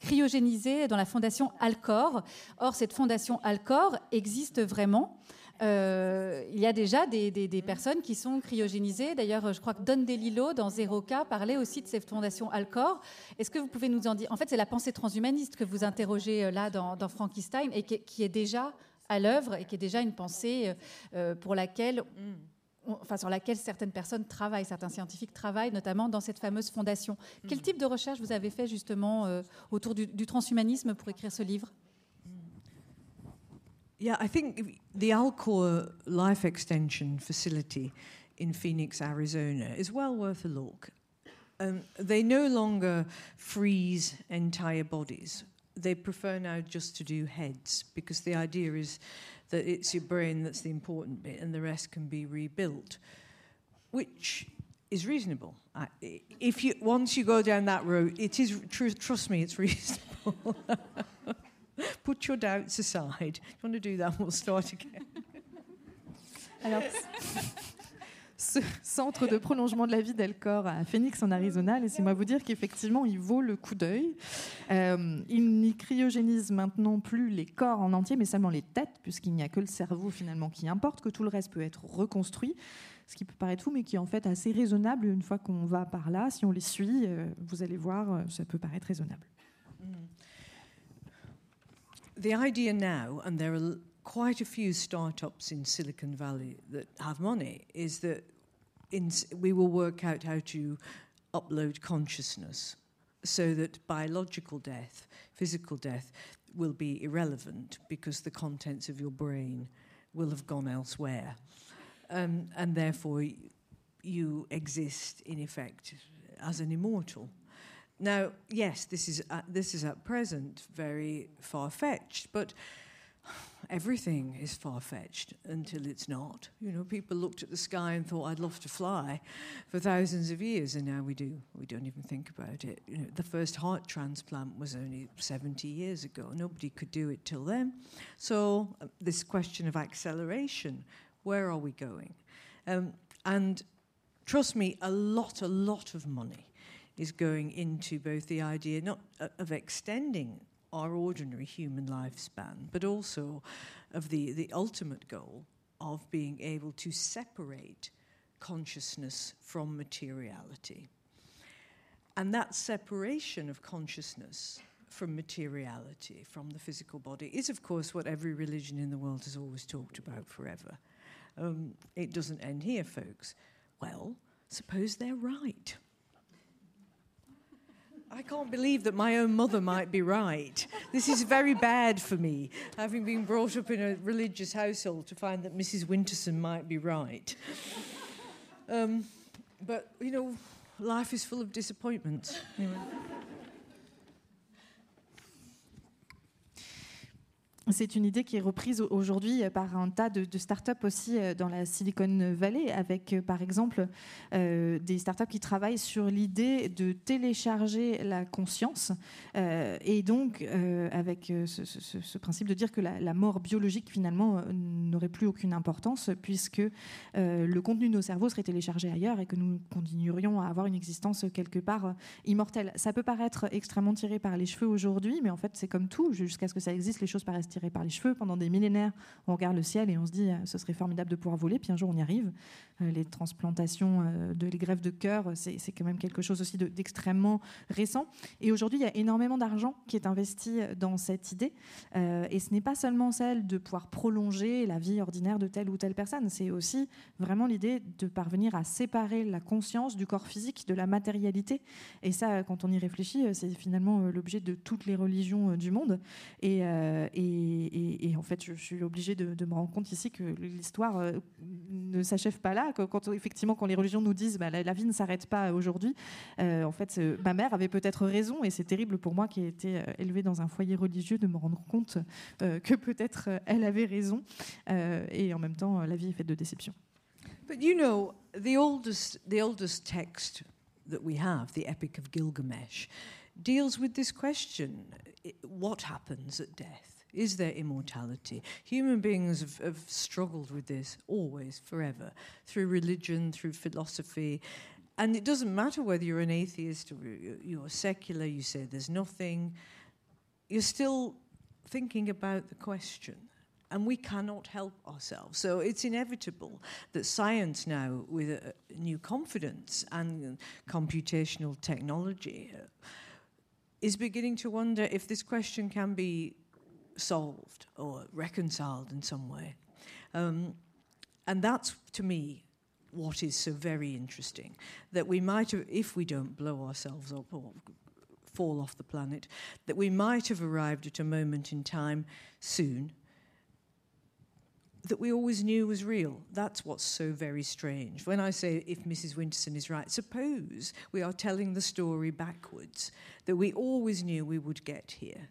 cryogénisée dans la fondation Alcor. Or, cette fondation Alcor existe vraiment. Euh, il y a déjà des, personnes qui sont cryogénisées. D'ailleurs, je crois que Don DeLillo, dans Zero K, parlait aussi de cette fondation Alcor. Est-ce que vous pouvez nous en dire? En fait, c'est la pensée transhumaniste que vous interrogez euh, là dans, Frankenstein et qui, est déjà à l'œuvre et qui est déjà une pensée euh, pour laquelle. Enfin, sur laquelle certaines personnes travaillent, certains scientifiques travaillent, notamment dans cette fameuse fondation. Quel mm. type de recherche vous avez fait justement autour du transhumanisme pour écrire ce livre? Yeah, I think the Alcor Life Extension facility in Phoenix, Arizona is well worth a look. Um, they no longer freeze entire bodies. They prefer now just to do heads because the idea is that it's your brain that's the important bit and the rest can be rebuilt, which is reasonable. if you once you go down that road, it is tr- trust me, it's reasonable. Put your doubts aside. you want to do that? We'll start again. Alors, ce centre de prolongement de la vie d'Elcor à Phoenix en Arizona. Laissez-moi vous dire qu'effectivement, il vaut le coup d'œil. Euh, il n'y cryogénise maintenant plus les corps en entier, mais seulement les têtes, puisqu'il n'y a que le cerveau finalement qui importe, que tout le reste peut être reconstruit. Ce qui peut paraître fou, mais qui est en fait assez raisonnable une fois qu'on va par là. Si on les suit, euh, vous allez voir, euh, ça peut paraître raisonnable. Mm. The idea now, and there are quite a few startups in Silicon Valley that have money, is that in, we will work out how to upload consciousness so that biological death, physical death, will be irrelevant because the contents of your brain will have gone elsewhere. Um, and therefore, you exist in effect as an immortal. Now, yes, this is at, this is at present very far fetched, but everything is far fetched until it's not. You know, people looked at the sky and thought, I'd love to fly for thousands of years, and now we do. We don't even think about it. You know, the first heart transplant was only 70 years ago. Nobody could do it till then. So, uh, this question of acceleration where are we going? Um, and trust me, a lot, a lot of money is going into both the idea not uh, of extending our ordinary human lifespan, but also of the, the ultimate goal of being able to separate consciousness from materiality. And that separation of consciousness from materiality, from the physical body, is, of course, what every religion in the world has always talked about forever. Um, it doesn't end here, folks. Well, suppose they're right. I can't believe that my own mother might be right. This is very bad for me, having been brought up in a religious household, to find that Mrs. Winterson might be right. Um, but, you know, life is full of disappointments. Anyway. C'est une idée qui est reprise aujourd'hui par un tas de, de startups aussi euh, dans la Silicon Valley, avec euh, par exemple euh, des startups qui travaillent sur l'idée de télécharger la conscience euh, et donc euh, avec euh, ce, principe de dire que la, la mort biologique finalement n'aurait plus aucune importance puisque le contenu de nos cerveaux serait téléchargé ailleurs et que nous continuerions à avoir une existence quelque part immortelle. Ça peut paraître extrêmement tiré par les cheveux aujourd'hui, mais en fait c'est comme tout, jusqu'à ce que ça existe, les choses paraissent par les cheveux. Pendant des millénaires, on regarde le ciel et on se dit euh, ce serait formidable de pouvoir voler, puis un jour on y arrive. Euh, les transplantations, euh, de, les greffes de cœur, c'est quand même quelque chose aussi d'extrêmement récent. Et aujourd'hui, il y a énormément d'argent qui est investi dans cette idée. et ce n'est pas seulement celle de pouvoir prolonger la vie ordinaire de telle ou telle personne, c'est aussi vraiment l'idée de parvenir à séparer la conscience du corps physique, de la matérialité. Et ça, quand on y réfléchit, c'est finalement l'objet de toutes les religions du monde. Et, et et, en fait, je, suis obligée de, me rendre compte ici que l'histoire euh, ne s'achève pas là. quand effectivement, quand les religions nous disent bah, la, vie ne s'arrête pas aujourd'hui, euh, en fait, ma mère avait peut-être raison, et c'est terrible pour moi qui ai été euh, élevée dans un foyer religieux de me rendre compte que peut-être elle avait raison. et en même temps, la vie est faite de déceptions. But you know, the oldest, the oldest text that we have, the Epic of Gilgamesh, deals with this question what happens at death? Is there immortality? Human beings have, have struggled with this always, forever, through religion, through philosophy. And it doesn't matter whether you're an atheist or you're secular, you say there's nothing, you're still thinking about the question. And we cannot help ourselves. So it's inevitable that science now, with a new confidence and computational technology, uh, is beginning to wonder if this question can be solved or reconciled in some way. Um, and that's, to me, what is so very interesting. That we might have, if we don't blow ourselves up or fall off the planet, that we might have arrived at a moment in time soon that we always knew was real. That's what's so very strange. When I say if Mrs. Winterson is right, suppose we are telling the story backwards, that we always knew we would get here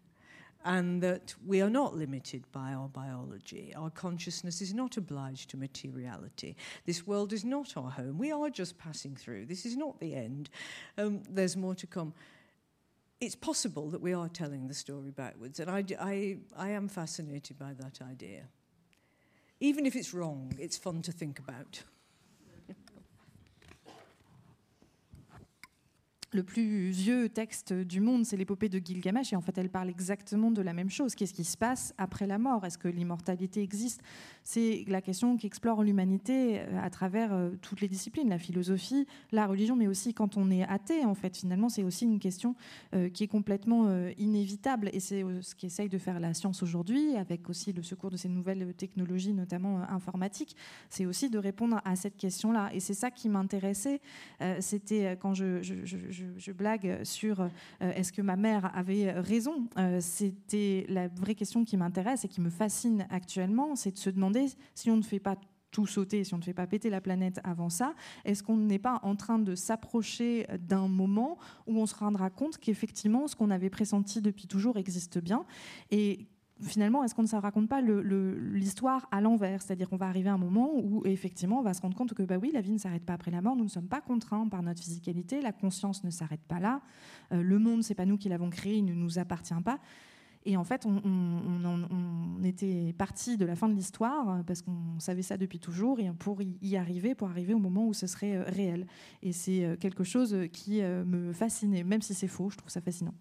and that we are not limited by our biology. Our consciousness is not obliged to materiality. This world is not our home. We are just passing through. This is not the end. Um, there's more to come. It's possible that we are telling the story backwards, and I, am fascinated by that idea. Even if it's wrong, it's fun to think about. Le plus vieux texte du monde, c'est l'épopée de Gilgamesh, et en fait, elle parle exactement de la même chose. Qu'est-ce qui se passe après la mort? Est-ce que l'immortalité existe? C'est la question qu'explore l'humanité euh, à travers euh, toutes les disciplines, la philosophie, la religion, mais aussi quand on est athée, en fait, finalement, c'est aussi une question euh, qui est complètement inévitable, et c'est ce qu'essaye de faire la science aujourd'hui, avec aussi le secours de ces nouvelles technologies, notamment informatiques, c'est aussi de répondre à cette question-là. Et c'est ça qui m'intéressait, c'était quand je, je, blague sur euh, est-ce que ma mère avait raison? Euh, c'était la vraie question qui m'intéresse et qui me fascine actuellement, c'est de se demander si on ne fait pas tout sauter, si on ne fait pas péter la planète avant ça, est-ce qu'on n'est pas en train de s'approcher d'un moment où on se rendra compte qu'effectivement ce qu'on avait pressenti depuis toujours existe bien? Et finalement, est-ce qu'on ne se raconte pas l'histoire à l'envers? C'est-à-dire qu'on va arriver à un moment où, effectivement, on va se rendre compte que, bah oui, la vie ne s'arrête pas après la mort, nous ne sommes pas contraints par notre physicalité, la conscience ne s'arrête pas là, euh, le monde, c'est pas nous qui l'avons créé, il ne nous appartient pas. Et en fait, on, on était parti de la fin de l'histoire parce qu'on savait ça depuis toujours et pour y arriver, pour arriver au moment où ce serait euh, réel. Et c'est euh, quelque chose qui me fascinait, même si c'est faux, je trouve ça fascinant.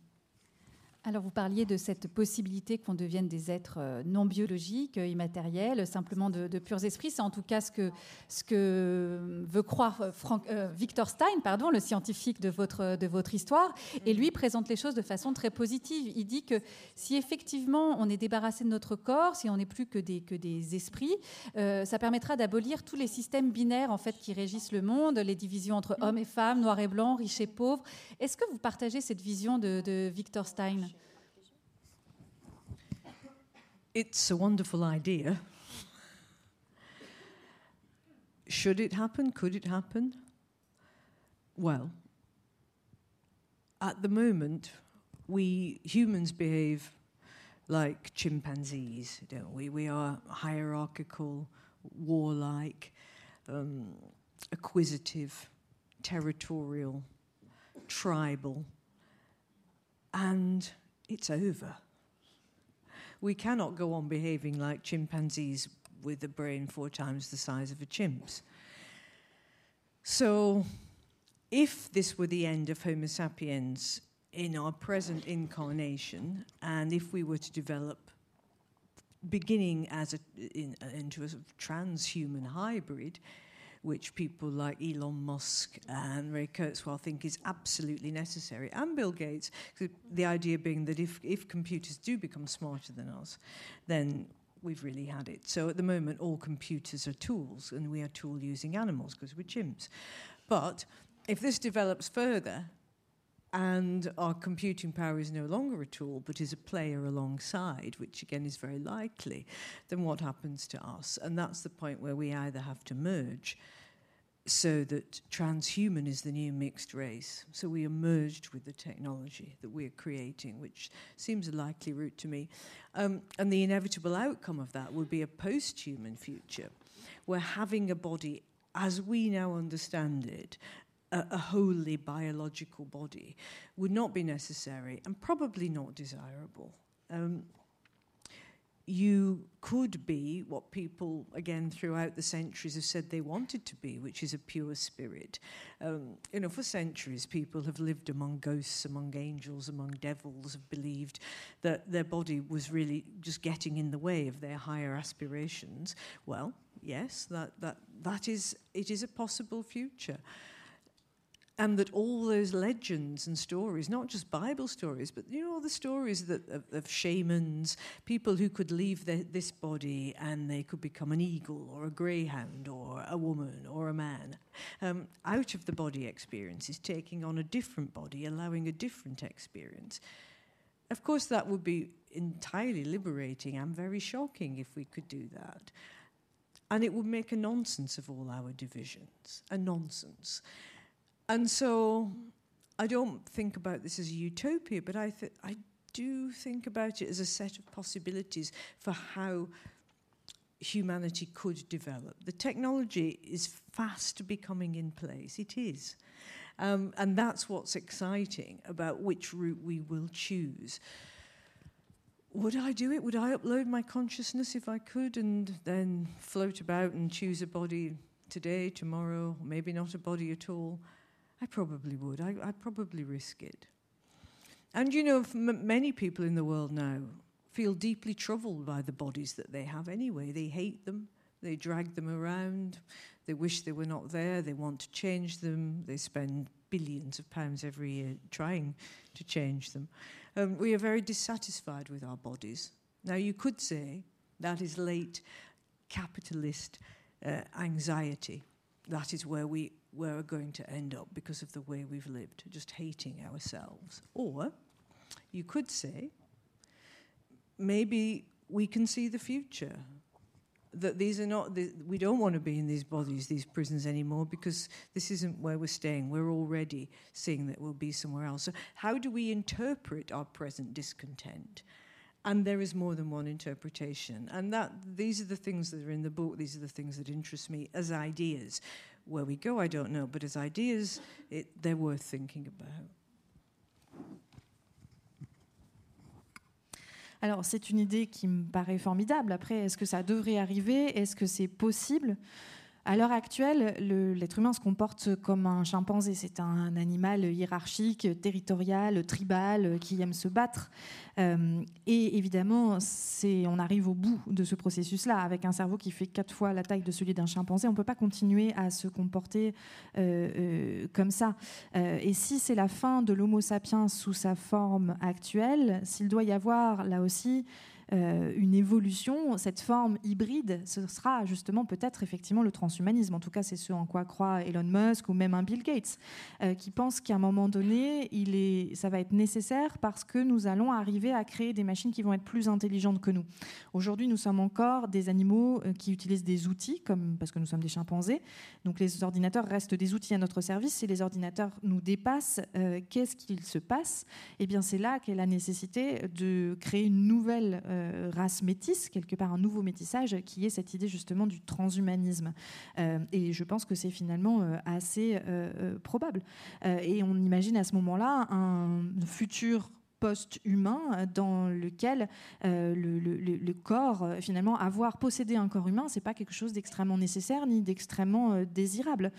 Alors vous parliez de cette possibilité qu'on devienne des êtres euh, non biologiques, euh, immatériels, simplement de, purs esprits. C'est en tout cas ce que, veut croire euh, Victor Stein, pardon, le scientifique de votre, de votre histoire. Et lui présente les choses de façon très positive. Il dit que si effectivement on est débarrassé de notre corps, si on n'est plus que des, que des esprits, ça permettra d'abolir tous les systèmes binaires en fait qui régissent le monde, les divisions entre hommes et femmes, noirs et blancs, riches et pauvres. Est-ce que vous partagez cette vision de, de Victor Stein? It's a wonderful idea. Should it happen? Could it happen? Well, at the moment, we humans behave like chimpanzees, don't we? We are hierarchical, warlike, um, acquisitive, territorial, tribal, and it's over we cannot go on behaving like chimpanzees with a brain four times the size of a chimp's. So, if this were the end of Homo sapiens in our present incarnation, and if we were to develop beginning as a, in, into a sort of transhuman hybrid, which people like Elon Musk and Ray Kurzweil think is absolutely necessary, and Bill Gates. The idea being that if, if computers do become smarter than us, then we've really had it. So at the moment, all computers are tools, and we are tool using animals because we're chimps. But if this develops further, and our computing power is no longer a tool but is a player alongside, which again is very likely, then what happens to us? And that's the point where we either have to merge so that transhuman is the new mixed race. So we are merged with the technology that we're creating, which seems a likely route to me. Um, and the inevitable outcome of that would be a post human future, where having a body as we now understand it, a, a wholly biological body, would not be necessary and probably not desirable. Um, you could be what people, again, throughout the centuries have said they wanted to be, which is a pure spirit. Um, you know, for centuries, people have lived among ghosts, among angels, among devils, have believed that their body was really just getting in the way of their higher aspirations. Well, yes, that, that, that is, it is a possible future and that all those legends and stories, not just Bible stories, but you know all the stories that of, of shamans, people who could leave the, this body and they could become an eagle or a greyhound or a woman or a man, um, out of the body experiences, taking on a different body, allowing a different experience. Of course, that would be entirely liberating and very shocking if we could do that. And it would make a nonsense of all our divisions, a nonsense. And so I don't think about this as a utopia, but I, th- I do think about it as a set of possibilities for how humanity could develop. The technology is fast becoming in place. It is. Um, and that's what's exciting about which route we will choose. Would I do it? Would I upload my consciousness if I could and then float about and choose a body today, tomorrow, maybe not a body at all? I probably would. I, I'd probably risk it. And you know, many people in the world now feel deeply troubled by the bodies that they have anyway. They hate them, they drag them around, they wish they were not there, they want to change them, they spend billions of pounds every year trying to change them. Um, we are very dissatisfied with our bodies. Now, you could say that is late capitalist uh, anxiety. That is where we we're going to end up because of the way we've lived, just hating ourselves. Or you could say maybe we can see the future. That these are not, the, we don't want to be in these bodies, these prisons anymore, because this isn't where we're staying. We're already seeing that we'll be somewhere else. So, how do we interpret our present discontent? And there is more than one interpretation. And that these are the things that are in the book, these are the things that interest me as ideas. Where we go, I don't know, but as ideas, it, they're worth thinking about. Alors, c'est une idée qui me paraît formidable. Après, est-ce que ça devrait arriver? Est-ce que c'est possible? À l'heure actuelle, l'être humain se comporte comme un chimpanzé. C'est un animal hiérarchique, territorial, tribal, qui aime se battre. Euh, et évidemment, on arrive au bout de ce processus-là. Avec un cerveau qui fait quatre fois la taille de celui d'un chimpanzé, on ne peut pas continuer à se comporter euh, euh, comme ça. et si c'est la fin de l'Homo sapiens sous sa forme actuelle, s'il doit y avoir là aussi une évolution, cette forme hybride, ce sera justement peut-être effectivement le transhumanisme. En tout cas, c'est ce en quoi croit Elon Musk ou même un Bill Gates, euh, qui pense qu'à un moment donné, ça va être nécessaire parce que nous allons arriver à créer des machines qui vont être plus intelligentes que nous. Aujourd'hui, nous sommes encore des animaux euh, qui utilisent des outils, comme parce que nous sommes des chimpanzés. Donc les ordinateurs restent des outils à notre service. Si les ordinateurs nous dépassent, qu'est-ce qu'il se passe? Eh bien, c'est là qu'est la nécessité de créer une nouvelle euh, race métisse, quelque part un nouveau métissage, qui est cette idée justement du transhumanisme. Euh, et je pense que c'est finalement euh, assez probable. et on imagine à ce moment-là un futur post-humain dans lequel euh, le, corps, euh, finalement, avoir possédé un corps humain, c'est pas quelque chose d'extrêmement nécessaire ni d'extrêmement euh, désirable.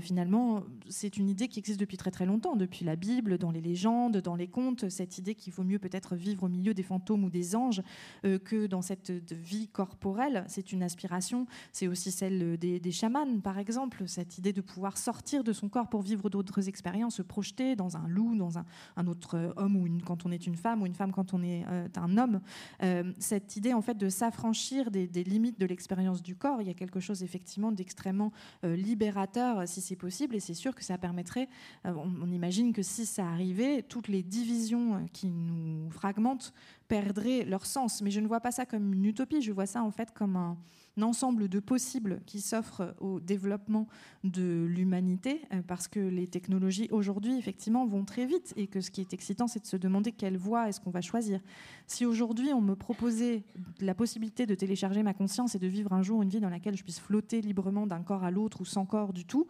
finalement, c'est une idée qui existe depuis très très longtemps, depuis la Bible, dans les légendes, dans les contes, cette idée qu'il vaut mieux peut-être vivre au milieu des fantômes ou des anges que dans cette vie corporelle. C'est une aspiration, c'est aussi celle des, chamans, par exemple, cette idée de pouvoir sortir de son corps pour vivre d'autres expériences, se projeter dans un loup, dans un autre homme ou une quand on est une femme ou une femme quand on est euh, un homme. Euh, cette idée en fait de s'affranchir des, limites de l'expérience du corps, il y a quelque chose effectivement d'extrêmement euh, libérateur si c'est possible et c'est sûr que ça permettrait, on, imagine que si ça arrivait, toutes les divisions qui nous fragmentent perdraient leur sens. Mais je ne vois pas ça comme une utopie, je vois ça en fait comme un ensemble de possibles qui s'offrent au développement de l'humanité, euh, parce que les technologies aujourd'hui, effectivement, vont très vite, et que ce qui est excitant, c'est de se demander quelle voie est-ce qu'on va choisir. Si aujourd'hui, on me proposait la possibilité de télécharger ma conscience et de vivre un jour une vie dans laquelle je puisse flotter librement d'un corps à l'autre ou sans corps du tout,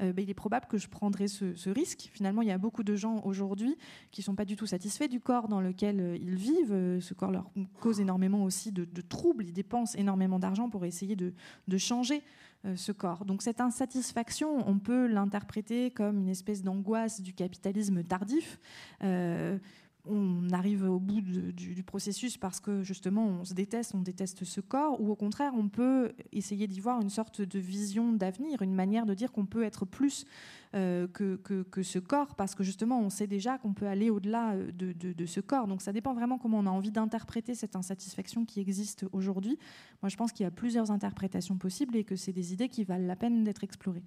euh, ben, il est probable que je prendrais ce, risque. Finalement, il y a beaucoup de gens aujourd'hui qui ne sont pas du tout satisfaits du corps dans lequel euh, ils vivent. Ce corps leur cause énormément aussi de, troubles. Ils dépensent énormément d'argent pour essayer de, changer euh, ce corps. Donc cette insatisfaction, on peut l'interpréter comme une espèce d'angoisse du capitalisme tardif. Euh, on arrive au bout du, processus parce que justement on se déteste, on déteste ce corps, ou au contraire on peut essayer d'y voir une sorte de vision d'avenir, une manière de dire qu'on peut être plus euh, que, que, ce corps, parce que justement on sait déjà qu'on peut aller au-delà euh, de, de, ce corps. Donc ça dépend vraiment comment on a envie d'interpréter cette insatisfaction qui existe aujourd'hui. Moi je pense qu'il y a plusieurs interprétations possibles et que c'est des idées qui valent la peine d'être explorées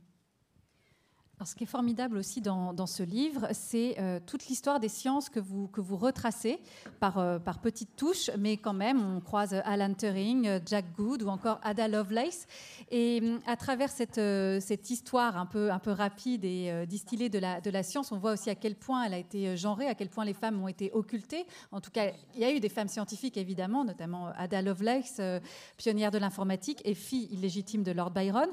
ce qui est formidable aussi dans, ce livre, c'est euh, toute l'histoire des sciences que vous, que vous retracez par, euh, par petites touches, mais quand même, on croise Alan Turing, Jack Good ou encore Ada Lovelace. Et à travers cette, euh, cette histoire un peu, un peu rapide et distillée de la, de la science, on voit aussi à quel point elle a été genrée, à quel point les femmes ont été occultées. En tout cas, il y a eu des femmes scientifiques, évidemment, notamment Ada Lovelace, pionnière de l'informatique et fille illégitime de Lord Byron.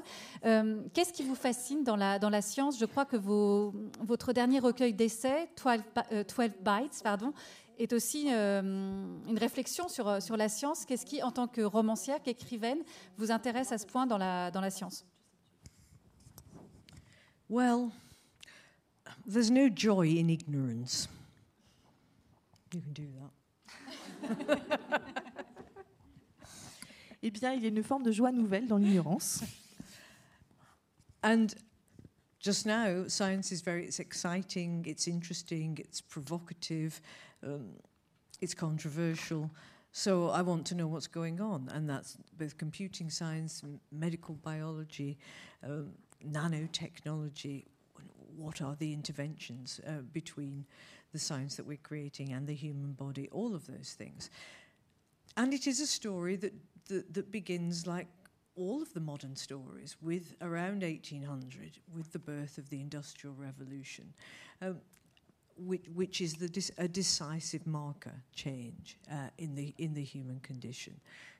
Qu'est-ce qui vous fascine dans la, dans la science je crois que votre dernier recueil d'essais, 12, euh, Bytes, pardon, est aussi euh, une réflexion sur, sur la science. Qu'est-ce qui, en tant que romancière, qu'écrivaine, vous intéresse à ce point dans la, dans la science? Well, there's no joy in ignorance. You can do that. Eh bien, il y a une forme de joie nouvelle dans l'ignorance. And just now, science is very, it's exciting, it's interesting, it's provocative, um, it's controversial. So I want to know what's going on, and that's both computing science, medical biology, um, nanotechnology. What are the interventions uh, between the science that we're creating and the human body? All of those things. And it is a story that, that, that begins like all of the modern stories with around 1800 with the birth of the industrial revolution um, which, which is the dis- a decisive marker change uh, in the in the human condition.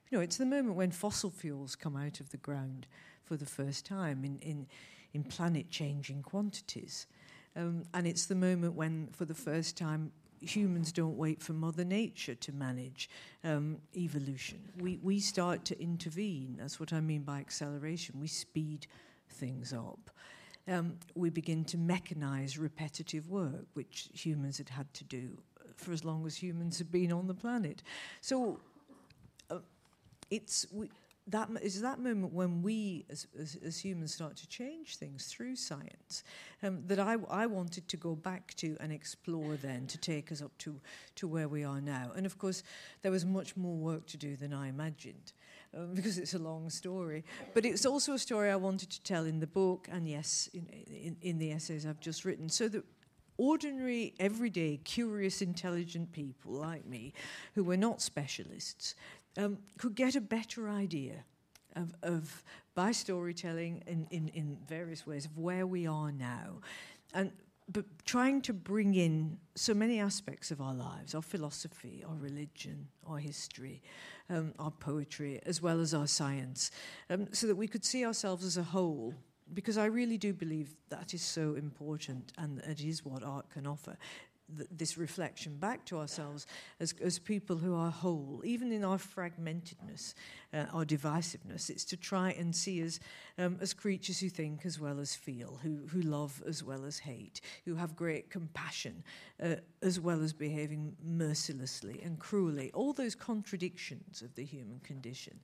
You know it's the moment when fossil fuels come out of the ground for the first time in in, in planet changing quantities. Um, and it's the moment when for the first time humans don't wait for Mother Nature to manage um, evolution. We, we start to intervene. That's what I mean by acceleration. We speed things up. Um, we begin to mechanize repetitive work, which humans had had to do for as long as humans have been on the planet. So uh, it's. We, that is that moment when we as, as, as, humans start to change things through science um, that I, I wanted to go back to and explore then to take us up to, to where we are now. And of course, there was much more work to do than I imagined um, because it's a long story. But it's also a story I wanted to tell in the book and, yes, in, in, in the essays I've just written, so that ordinary, everyday, curious, intelligent people like me, who were not specialists, um, could get a better idea of, of by storytelling in, in, in various ways of where we are now. And but trying to bring in so many aspects of our lives, our philosophy, our religion, our history, um, our poetry, as well as our science, um, so that we could see ourselves as a whole. Because I really do believe that is so important and it is what art can offer th- this reflection back to ourselves as, as people who are whole, even in our fragmentedness, uh, our divisiveness. It's to try and see us um, as creatures who think as well as feel, who, who love as well as hate, who have great compassion uh, as well as behaving mercilessly and cruelly. All those contradictions of the human condition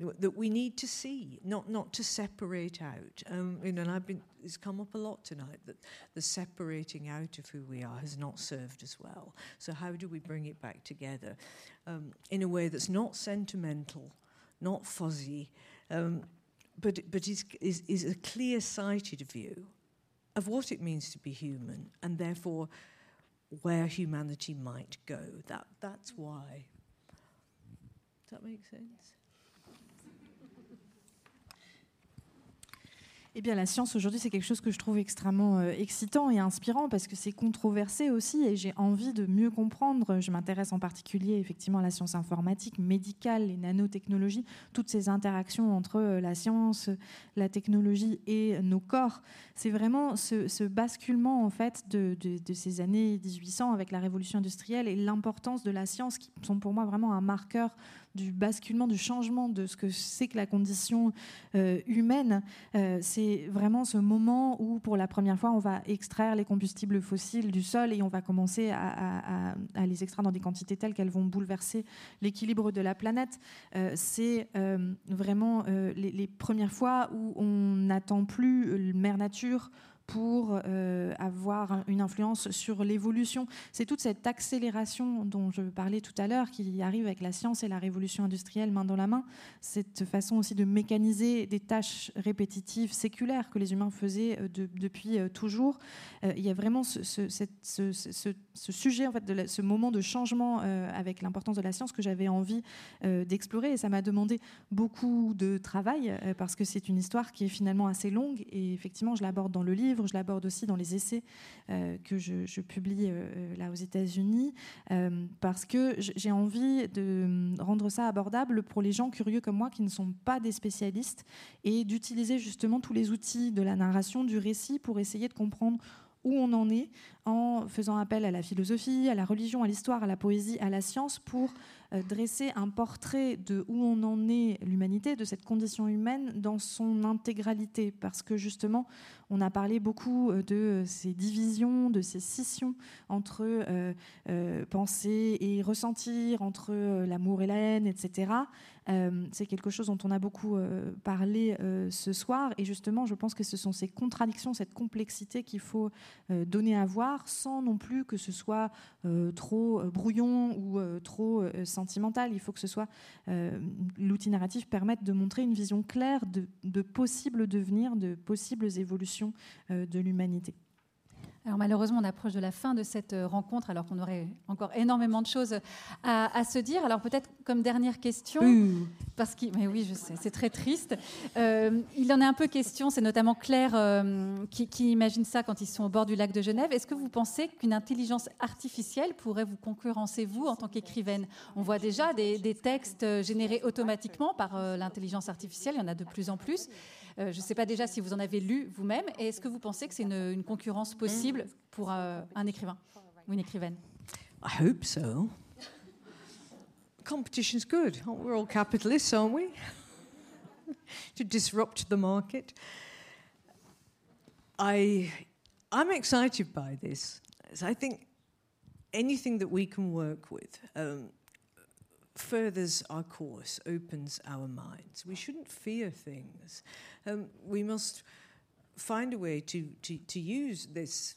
that we need to see, not not to separate out. Um, you know, and I've been it's come up a lot tonight that the separating out of who we are has not served us well. So how do we bring it back together um, in a way that's not sentimental, not fuzzy, um, but but is, is is a clear-sighted view of what it means to be human, and therefore where humanity might go. That that's why. Does that make sense? Eh bien, la science aujourd'hui, c'est quelque chose que je trouve extrêmement euh, excitant et inspirant parce que c'est controversé aussi et j'ai envie de mieux comprendre. Je m'intéresse en particulier effectivement à la science informatique, médicale, les nanotechnologies, toutes ces interactions entre euh, la science, la technologie et nos corps. C'est vraiment ce, basculement en fait de, de, ces années 1800 avec la révolution industrielle et l'importance de la science qui sont pour moi vraiment un marqueur du basculement, du changement de ce que c'est que la condition euh, humaine. Euh, c'est vraiment ce moment où, pour la première fois, on va extraire les combustibles fossiles du sol et on va commencer à, les extraire dans des quantités telles qu'elles vont bouleverser l'équilibre de la planète. Euh, c'est vraiment les, les, premières fois où on n'attend plus mère nature pour euh, avoir une influence sur l'évolution. C'est toute cette accélération dont je parlais tout à l'heure qui arrive avec la science et la révolution industrielle main dans la main. Cette façon aussi de mécaniser des tâches répétitives, séculaires que les humains faisaient euh, depuis euh, toujours. il y a vraiment ce, sujet, en fait, ce moment de changement avec l'importance de la science que j'avais envie d'explorer. Et ça m'a demandé beaucoup de travail parce que c'est une histoire qui est finalement assez longue. Et effectivement, je l'aborde dans le livre je l'aborde aussi dans les essais euh, que je, publie euh, là aux États-Unis, euh, parce que j'ai envie de rendre ça abordable pour les gens curieux comme moi qui ne sont pas des spécialistes et d'utiliser justement tous les outils de la narration, du récit pour essayer de comprendre où on en est en faisant appel à la philosophie, à la religion, à l'histoire, à la poésie, à la science pour euh, dresser un portrait de où on en est l'humanité, de cette condition humaine dans son intégralité. Parce que justement, on a parlé beaucoup euh, de ces divisions, de ces scissions entre penser et ressentir, entre l'amour et la haine, etc. Euh, c'est quelque chose dont on a beaucoup euh, parlé euh, ce soir. Et justement, je pense que ce sont ces contradictions, cette complexité qu'il faut donner à voir sans non plus que ce soit trop brouillon ou trop sentimental. Il faut que ce soit l'outil narratif permette de montrer une vision claire de, de possibles devenirs, de possibles évolutions de l'humanité. Alors malheureusement, on approche de la fin de cette euh, rencontre, alors qu'on aurait encore énormément de choses à, se dire. Alors peut-être comme dernière question, parce que, mais oui, je sais, c'est très triste. Euh, il en est un peu question, c'est notamment Claire euh, qui, imagine ça quand ils sont au bord du lac de Genève. Est-ce que vous pensez qu'une intelligence artificielle pourrait vous concurrencer, vous, en tant qu'écrivaine? On voit déjà des, des, textes générés automatiquement par l'intelligence artificielle, il y en a de plus en plus. Euh, je ne sais pas déjà si vous en avez lu vous-même. Et est-ce que vous pensez que c'est une, concurrence possible pour euh, un écrivain ou une écrivaine? I hope so. Competition's good. We're all capitalists, aren't we? to disrupt the market. I, I'm excited by this. I think anything that we can work with, um, furthers our course, opens our minds. We shouldn't fear things. Um, we must find a way to, to, to use this.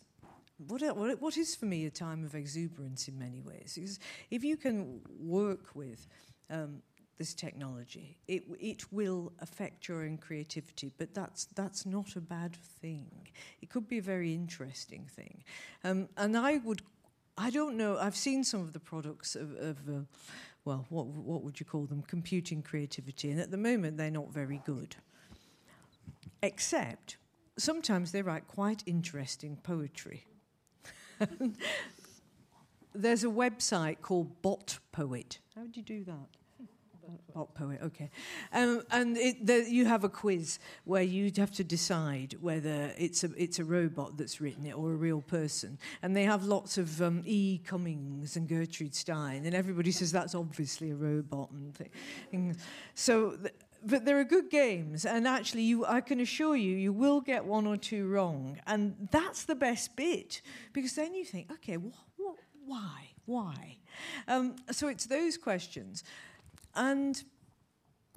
What, what, what is for me a time of exuberance in many ways? Because if you can work with um, this technology, it, it will affect your own creativity, but that's, that's not a bad thing. It could be a very interesting thing. Um, and I would, I don't know, I've seen some of the products of, of uh, well, what, what would you call them? Computing creativity. And at the moment, they're not very good. Except sometimes they write quite interesting poetry. There's a website called Bot Poet. How would you do that? Bot poet, okay. Um, and it, the, you have a quiz where you'd have to decide whether it's a, it's a robot that's written it or a real person. And they have lots of um, E. Cummings and Gertrude Stein, and everybody says that's obviously a robot. And thing. So, th- but there are good games, and actually, you, I can assure you, you will get one or two wrong. And that's the best bit, because then you think, okay, wh- wh- why? Why? Um, so it's those questions. And do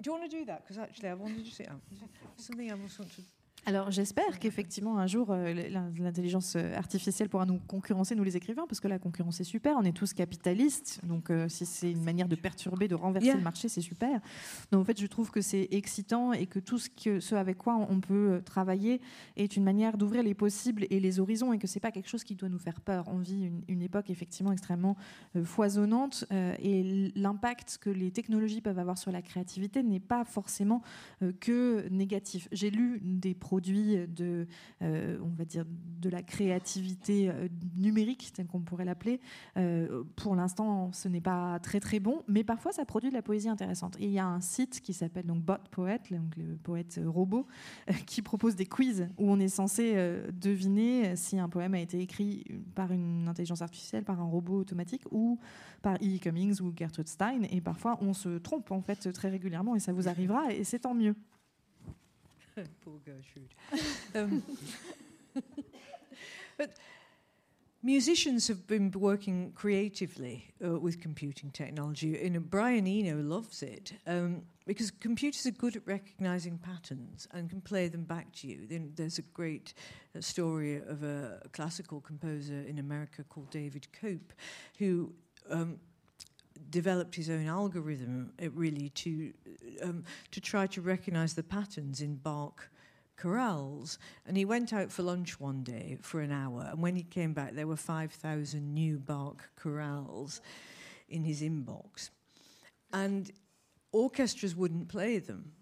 you want to do that? Because actually, I wanted to see something something was want to Alors j'espère qu'effectivement un jour euh, l'intelligence euh, artificielle pourra nous concurrencer, nous les écrivains, parce que la concurrence est super, on est tous capitalistes, donc euh, si c'est une manière de perturber, de renverser le marché, c'est super. Donc en fait je trouve que c'est excitant et que tout ce, que, ce avec quoi on peut travailler est une manière d'ouvrir les possibles et les horizons et que c'est pas quelque chose qui doit nous faire peur. On vit une, époque effectivement extrêmement foisonnante et l'impact que les technologies peuvent avoir sur la créativité n'est pas forcément que négatif. J'ai lu des projets de, euh, on va dire, de la créativité euh, numérique, tel qu'on pourrait l'appeler. Euh, pour l'instant, ce n'est pas très très bon, mais parfois ça produit de la poésie intéressante. Et il y a un site qui s'appelle donc Bot Poet, donc le poète robot, qui propose des quiz où on est censé deviner si un poème a été écrit par une intelligence artificielle, par un robot automatique ou par E. Cummings ou Gertrude Stein. Et parfois, on se trompe en fait très régulièrement et ça vous arrivera et c'est tant mieux. Poor Gertrude. um, but musicians have been working creatively uh, with computing technology. And Brian Eno loves it um, because computers are good at recognizing patterns and can play them back to you. Then there's a great uh, story of a classical composer in America called David Cope, who um, developed his own algorithm really to um, to try to recognize the patterns in Bach chorales. And he went out for lunch one day for an hour, and when he came back, there were 5,000 new Bach chorales in his inbox. And orchestras wouldn't play them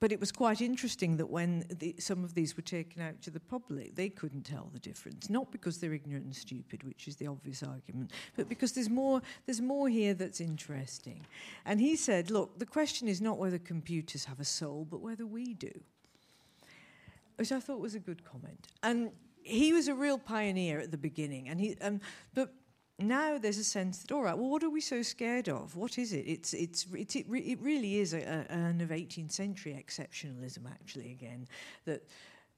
but it was quite interesting that when the, some of these were taken out to the public, they couldn't tell the difference. Not because they're ignorant and stupid, which is the obvious argument, but because there's more, there's more here that's interesting. And he said, look, the question is not whether computers have a soul, but whether we do. Which I thought was a good comment. And he was a real pioneer at the beginning, and he um, but now there's a sense that all right, well, what are we so scared of? What is it? It's it's it it, re- it really is a, a, an of 18th century exceptionalism, actually. Again, that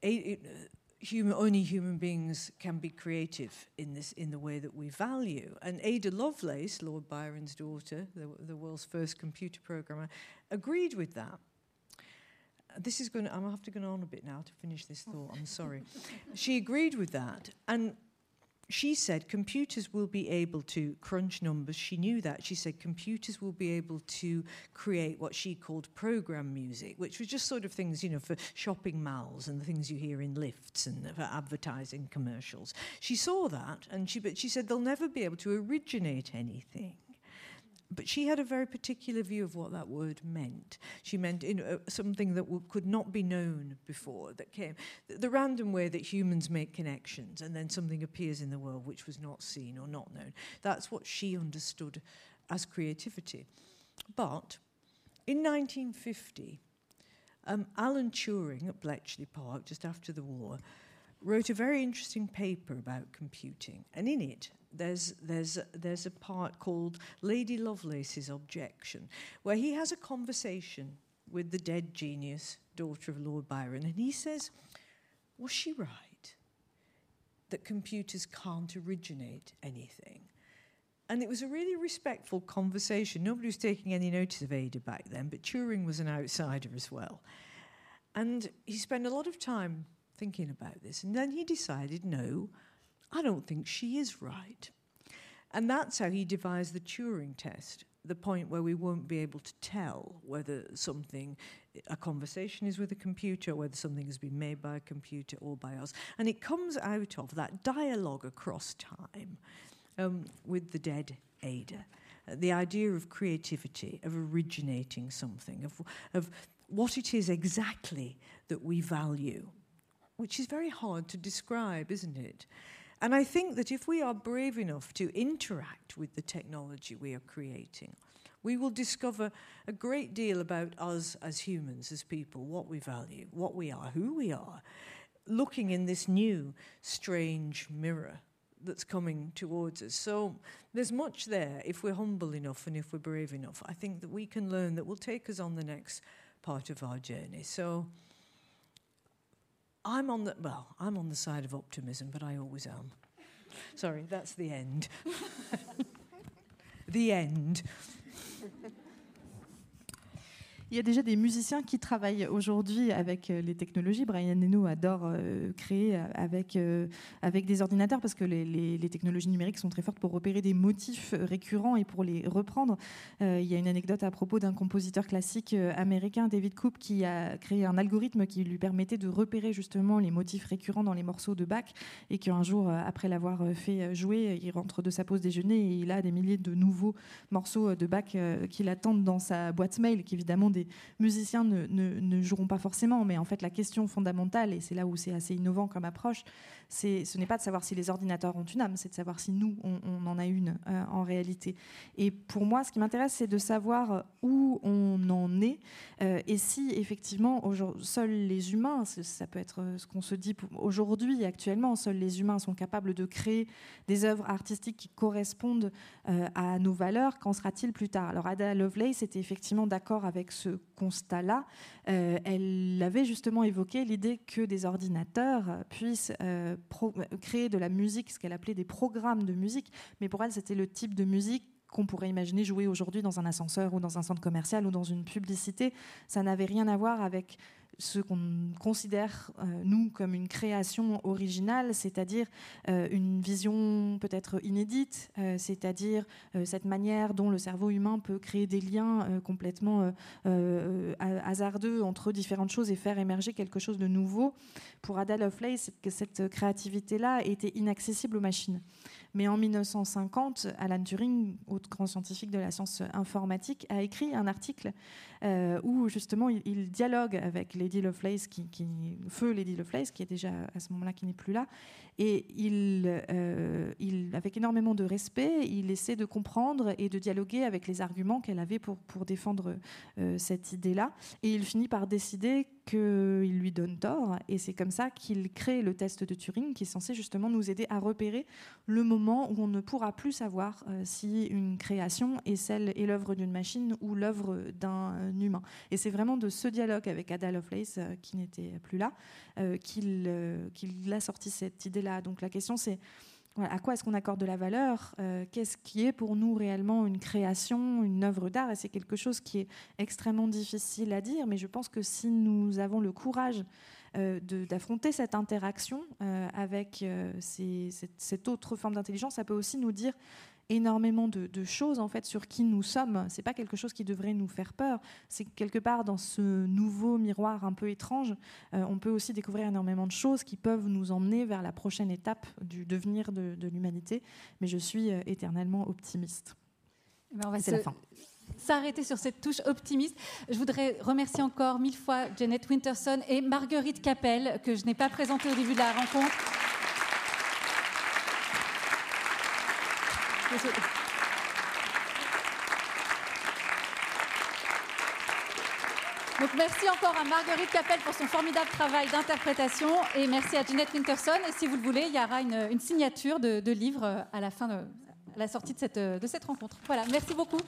a, it, uh, human only human beings can be creative in this in the way that we value. And Ada Lovelace, Lord Byron's daughter, the, the world's first computer programmer, agreed with that. This is going to, I'm have to go on a bit now to finish this thought. I'm sorry. she agreed with that, and she said computers will be able to crunch numbers. She knew that. She said computers will be able to create what she called program music, which was just sort of things, you know, for shopping malls and the things you hear in lifts and for advertising commercials. She saw that, and she, but she said they'll never be able to originate anything but she had a very particular view of what that word meant. She meant you know, something that could not be known before, that came, the, the random way that humans make connections, and then something appears in the world which was not seen or not known. That's what she understood as creativity. But in 1950, um, Alan Turing at Bletchley Park, just after the war, wrote a very interesting paper about computing, and in it, there's, there's, there's a part called Lady Lovelace's Objection, where he has a conversation with the dead genius, daughter of Lord Byron, and he says, Was she right that computers can't originate anything? And it was a really respectful conversation. Nobody was taking any notice of Ada back then, but Turing was an outsider as well. And he spent a lot of time thinking about this. And then he decided, no, I don't think she is right. And that's how he devised the Turing test, the point where we won't be able to tell whether something, a conversation is with a computer, whether something has been made by a computer or by us. And it comes out of that dialogue across time um, with the dead Ada. Uh, the idea of creativity, of originating something, of, of what it is exactly that we value, which is very hard to describe, isn't it? And I think that if we are brave enough to interact with the technology we are creating, we will discover a great deal about us as humans, as people, what we value, what we are, who we are, looking in this new, strange mirror that's coming towards us. So there's much there if we're humble enough and if we're brave enough. I think that we can learn that will take us on the next part of our journey. So I'm on the, well, I'm on the side of optimism, but I always am. Sorry, that's the end. the end. Il y a déjà des musiciens qui travaillent aujourd'hui avec euh, les technologies. Brian Eno adore euh, créer avec, euh, avec des ordinateurs parce que les, les, technologies numériques sont très fortes pour repérer des motifs récurrents et pour les reprendre. Il y a une anecdote à propos d'un compositeur classique américain, David Coop, qui a créé un algorithme qui lui permettait de repérer justement les motifs récurrents dans les morceaux de Bach et qu'un jour, après l'avoir fait jouer, il rentre de sa pause déjeuner et il a des milliers de nouveaux morceaux de Bach qui l'attendent dans sa boîte mail, qui évidemment musiciens ne, ne, ne, joueront pas forcément, mais en fait la question fondamentale, et c'est là où c'est assez innovant comme approche, ce n'est pas de savoir si les ordinateurs ont une âme, c'est de savoir si nous, on, en a une euh, en réalité. Et pour moi, ce qui m'intéresse, c'est de savoir où on en est euh, et si effectivement, seuls les humains, ça peut être ce qu'on se dit aujourd'hui, actuellement, seuls les humains sont capables de créer des œuvres artistiques qui correspondent euh, à nos valeurs, qu'en sera-t-il plus tard? Alors Ada Lovelace était effectivement d'accord avec ce constat-là. Euh, elle avait justement évoqué l'idée que des ordinateurs puissent euh, créer de la musique, ce qu'elle appelait des programmes de musique, mais pour elle, c'était le type de musique qu'on pourrait imaginer jouer aujourd'hui dans un ascenseur ou dans un centre commercial ou dans une publicité. Ça n'avait rien à voir avec ce qu'on considère, euh, nous, comme une création originale, c'est-à-dire euh, une vision peut-être inédite, euh, c'est-à-dire cette manière dont le cerveau humain peut créer des liens complètement hasardeux entre différentes choses et faire émerger quelque chose de nouveau. Pour Ada Lovelace, cette créativité-là était inaccessible aux machines. Mais en 1950, Alan Turing, autre grand scientifique de la science informatique, a écrit un article euh, où justement il, dialogue avec Lady Lovelace, feu Lady Lovelace, qui est déjà à ce moment-là qui n'est plus là, Et il, euh, avec énormément de respect, il essaie de comprendre et de dialoguer avec les arguments qu'elle avait pour, défendre euh, cette idée-là. Et il finit par décider qu'il lui donne tort. Et c'est comme ça qu'il crée le test de Turing, qui est censé justement nous aider à repérer le moment où on ne pourra plus savoir euh, si une création est celle est l'œuvre d'une machine ou l'œuvre d'un humain. Et c'est vraiment de ce dialogue avec Ada Lovelace, euh, qui n'était plus là, qu'il qu'il a sorti cette idée-là. Donc la question c'est à quoi est-ce qu'on accorde de la valeur Qu'est-ce qui est pour nous réellement une création, une œuvre d'art? Et c'est quelque chose qui est extrêmement difficile à dire, mais je pense que si nous avons le courage d'affronter cette interaction avec cette, cette, autre forme d'intelligence, ça peut aussi nous dire énormément de, choses en fait sur qui nous sommes. C'est pas quelque chose qui devrait nous faire peur. C'est quelque part dans ce nouveau miroir un peu étrange, euh, on peut aussi découvrir énormément de choses qui peuvent nous emmener vers la prochaine étape du devenir de, l'humanité. Mais je suis euh, éternellement optimiste. Eh ben, on va C'est la fin s'arrêter sur cette touche optimiste. Je voudrais remercier encore mille fois Janet Winterson et Marguerite Capel, que je n'ai pas présentée au début de la rencontre. Donc merci encore à Marguerite Capel pour son formidable travail d'interprétation et merci à Jeanette Winterson. Et si vous le voulez, il y aura une, signature de, livre à la fin de la sortie de cette, de cette rencontre. Voilà, merci beaucoup.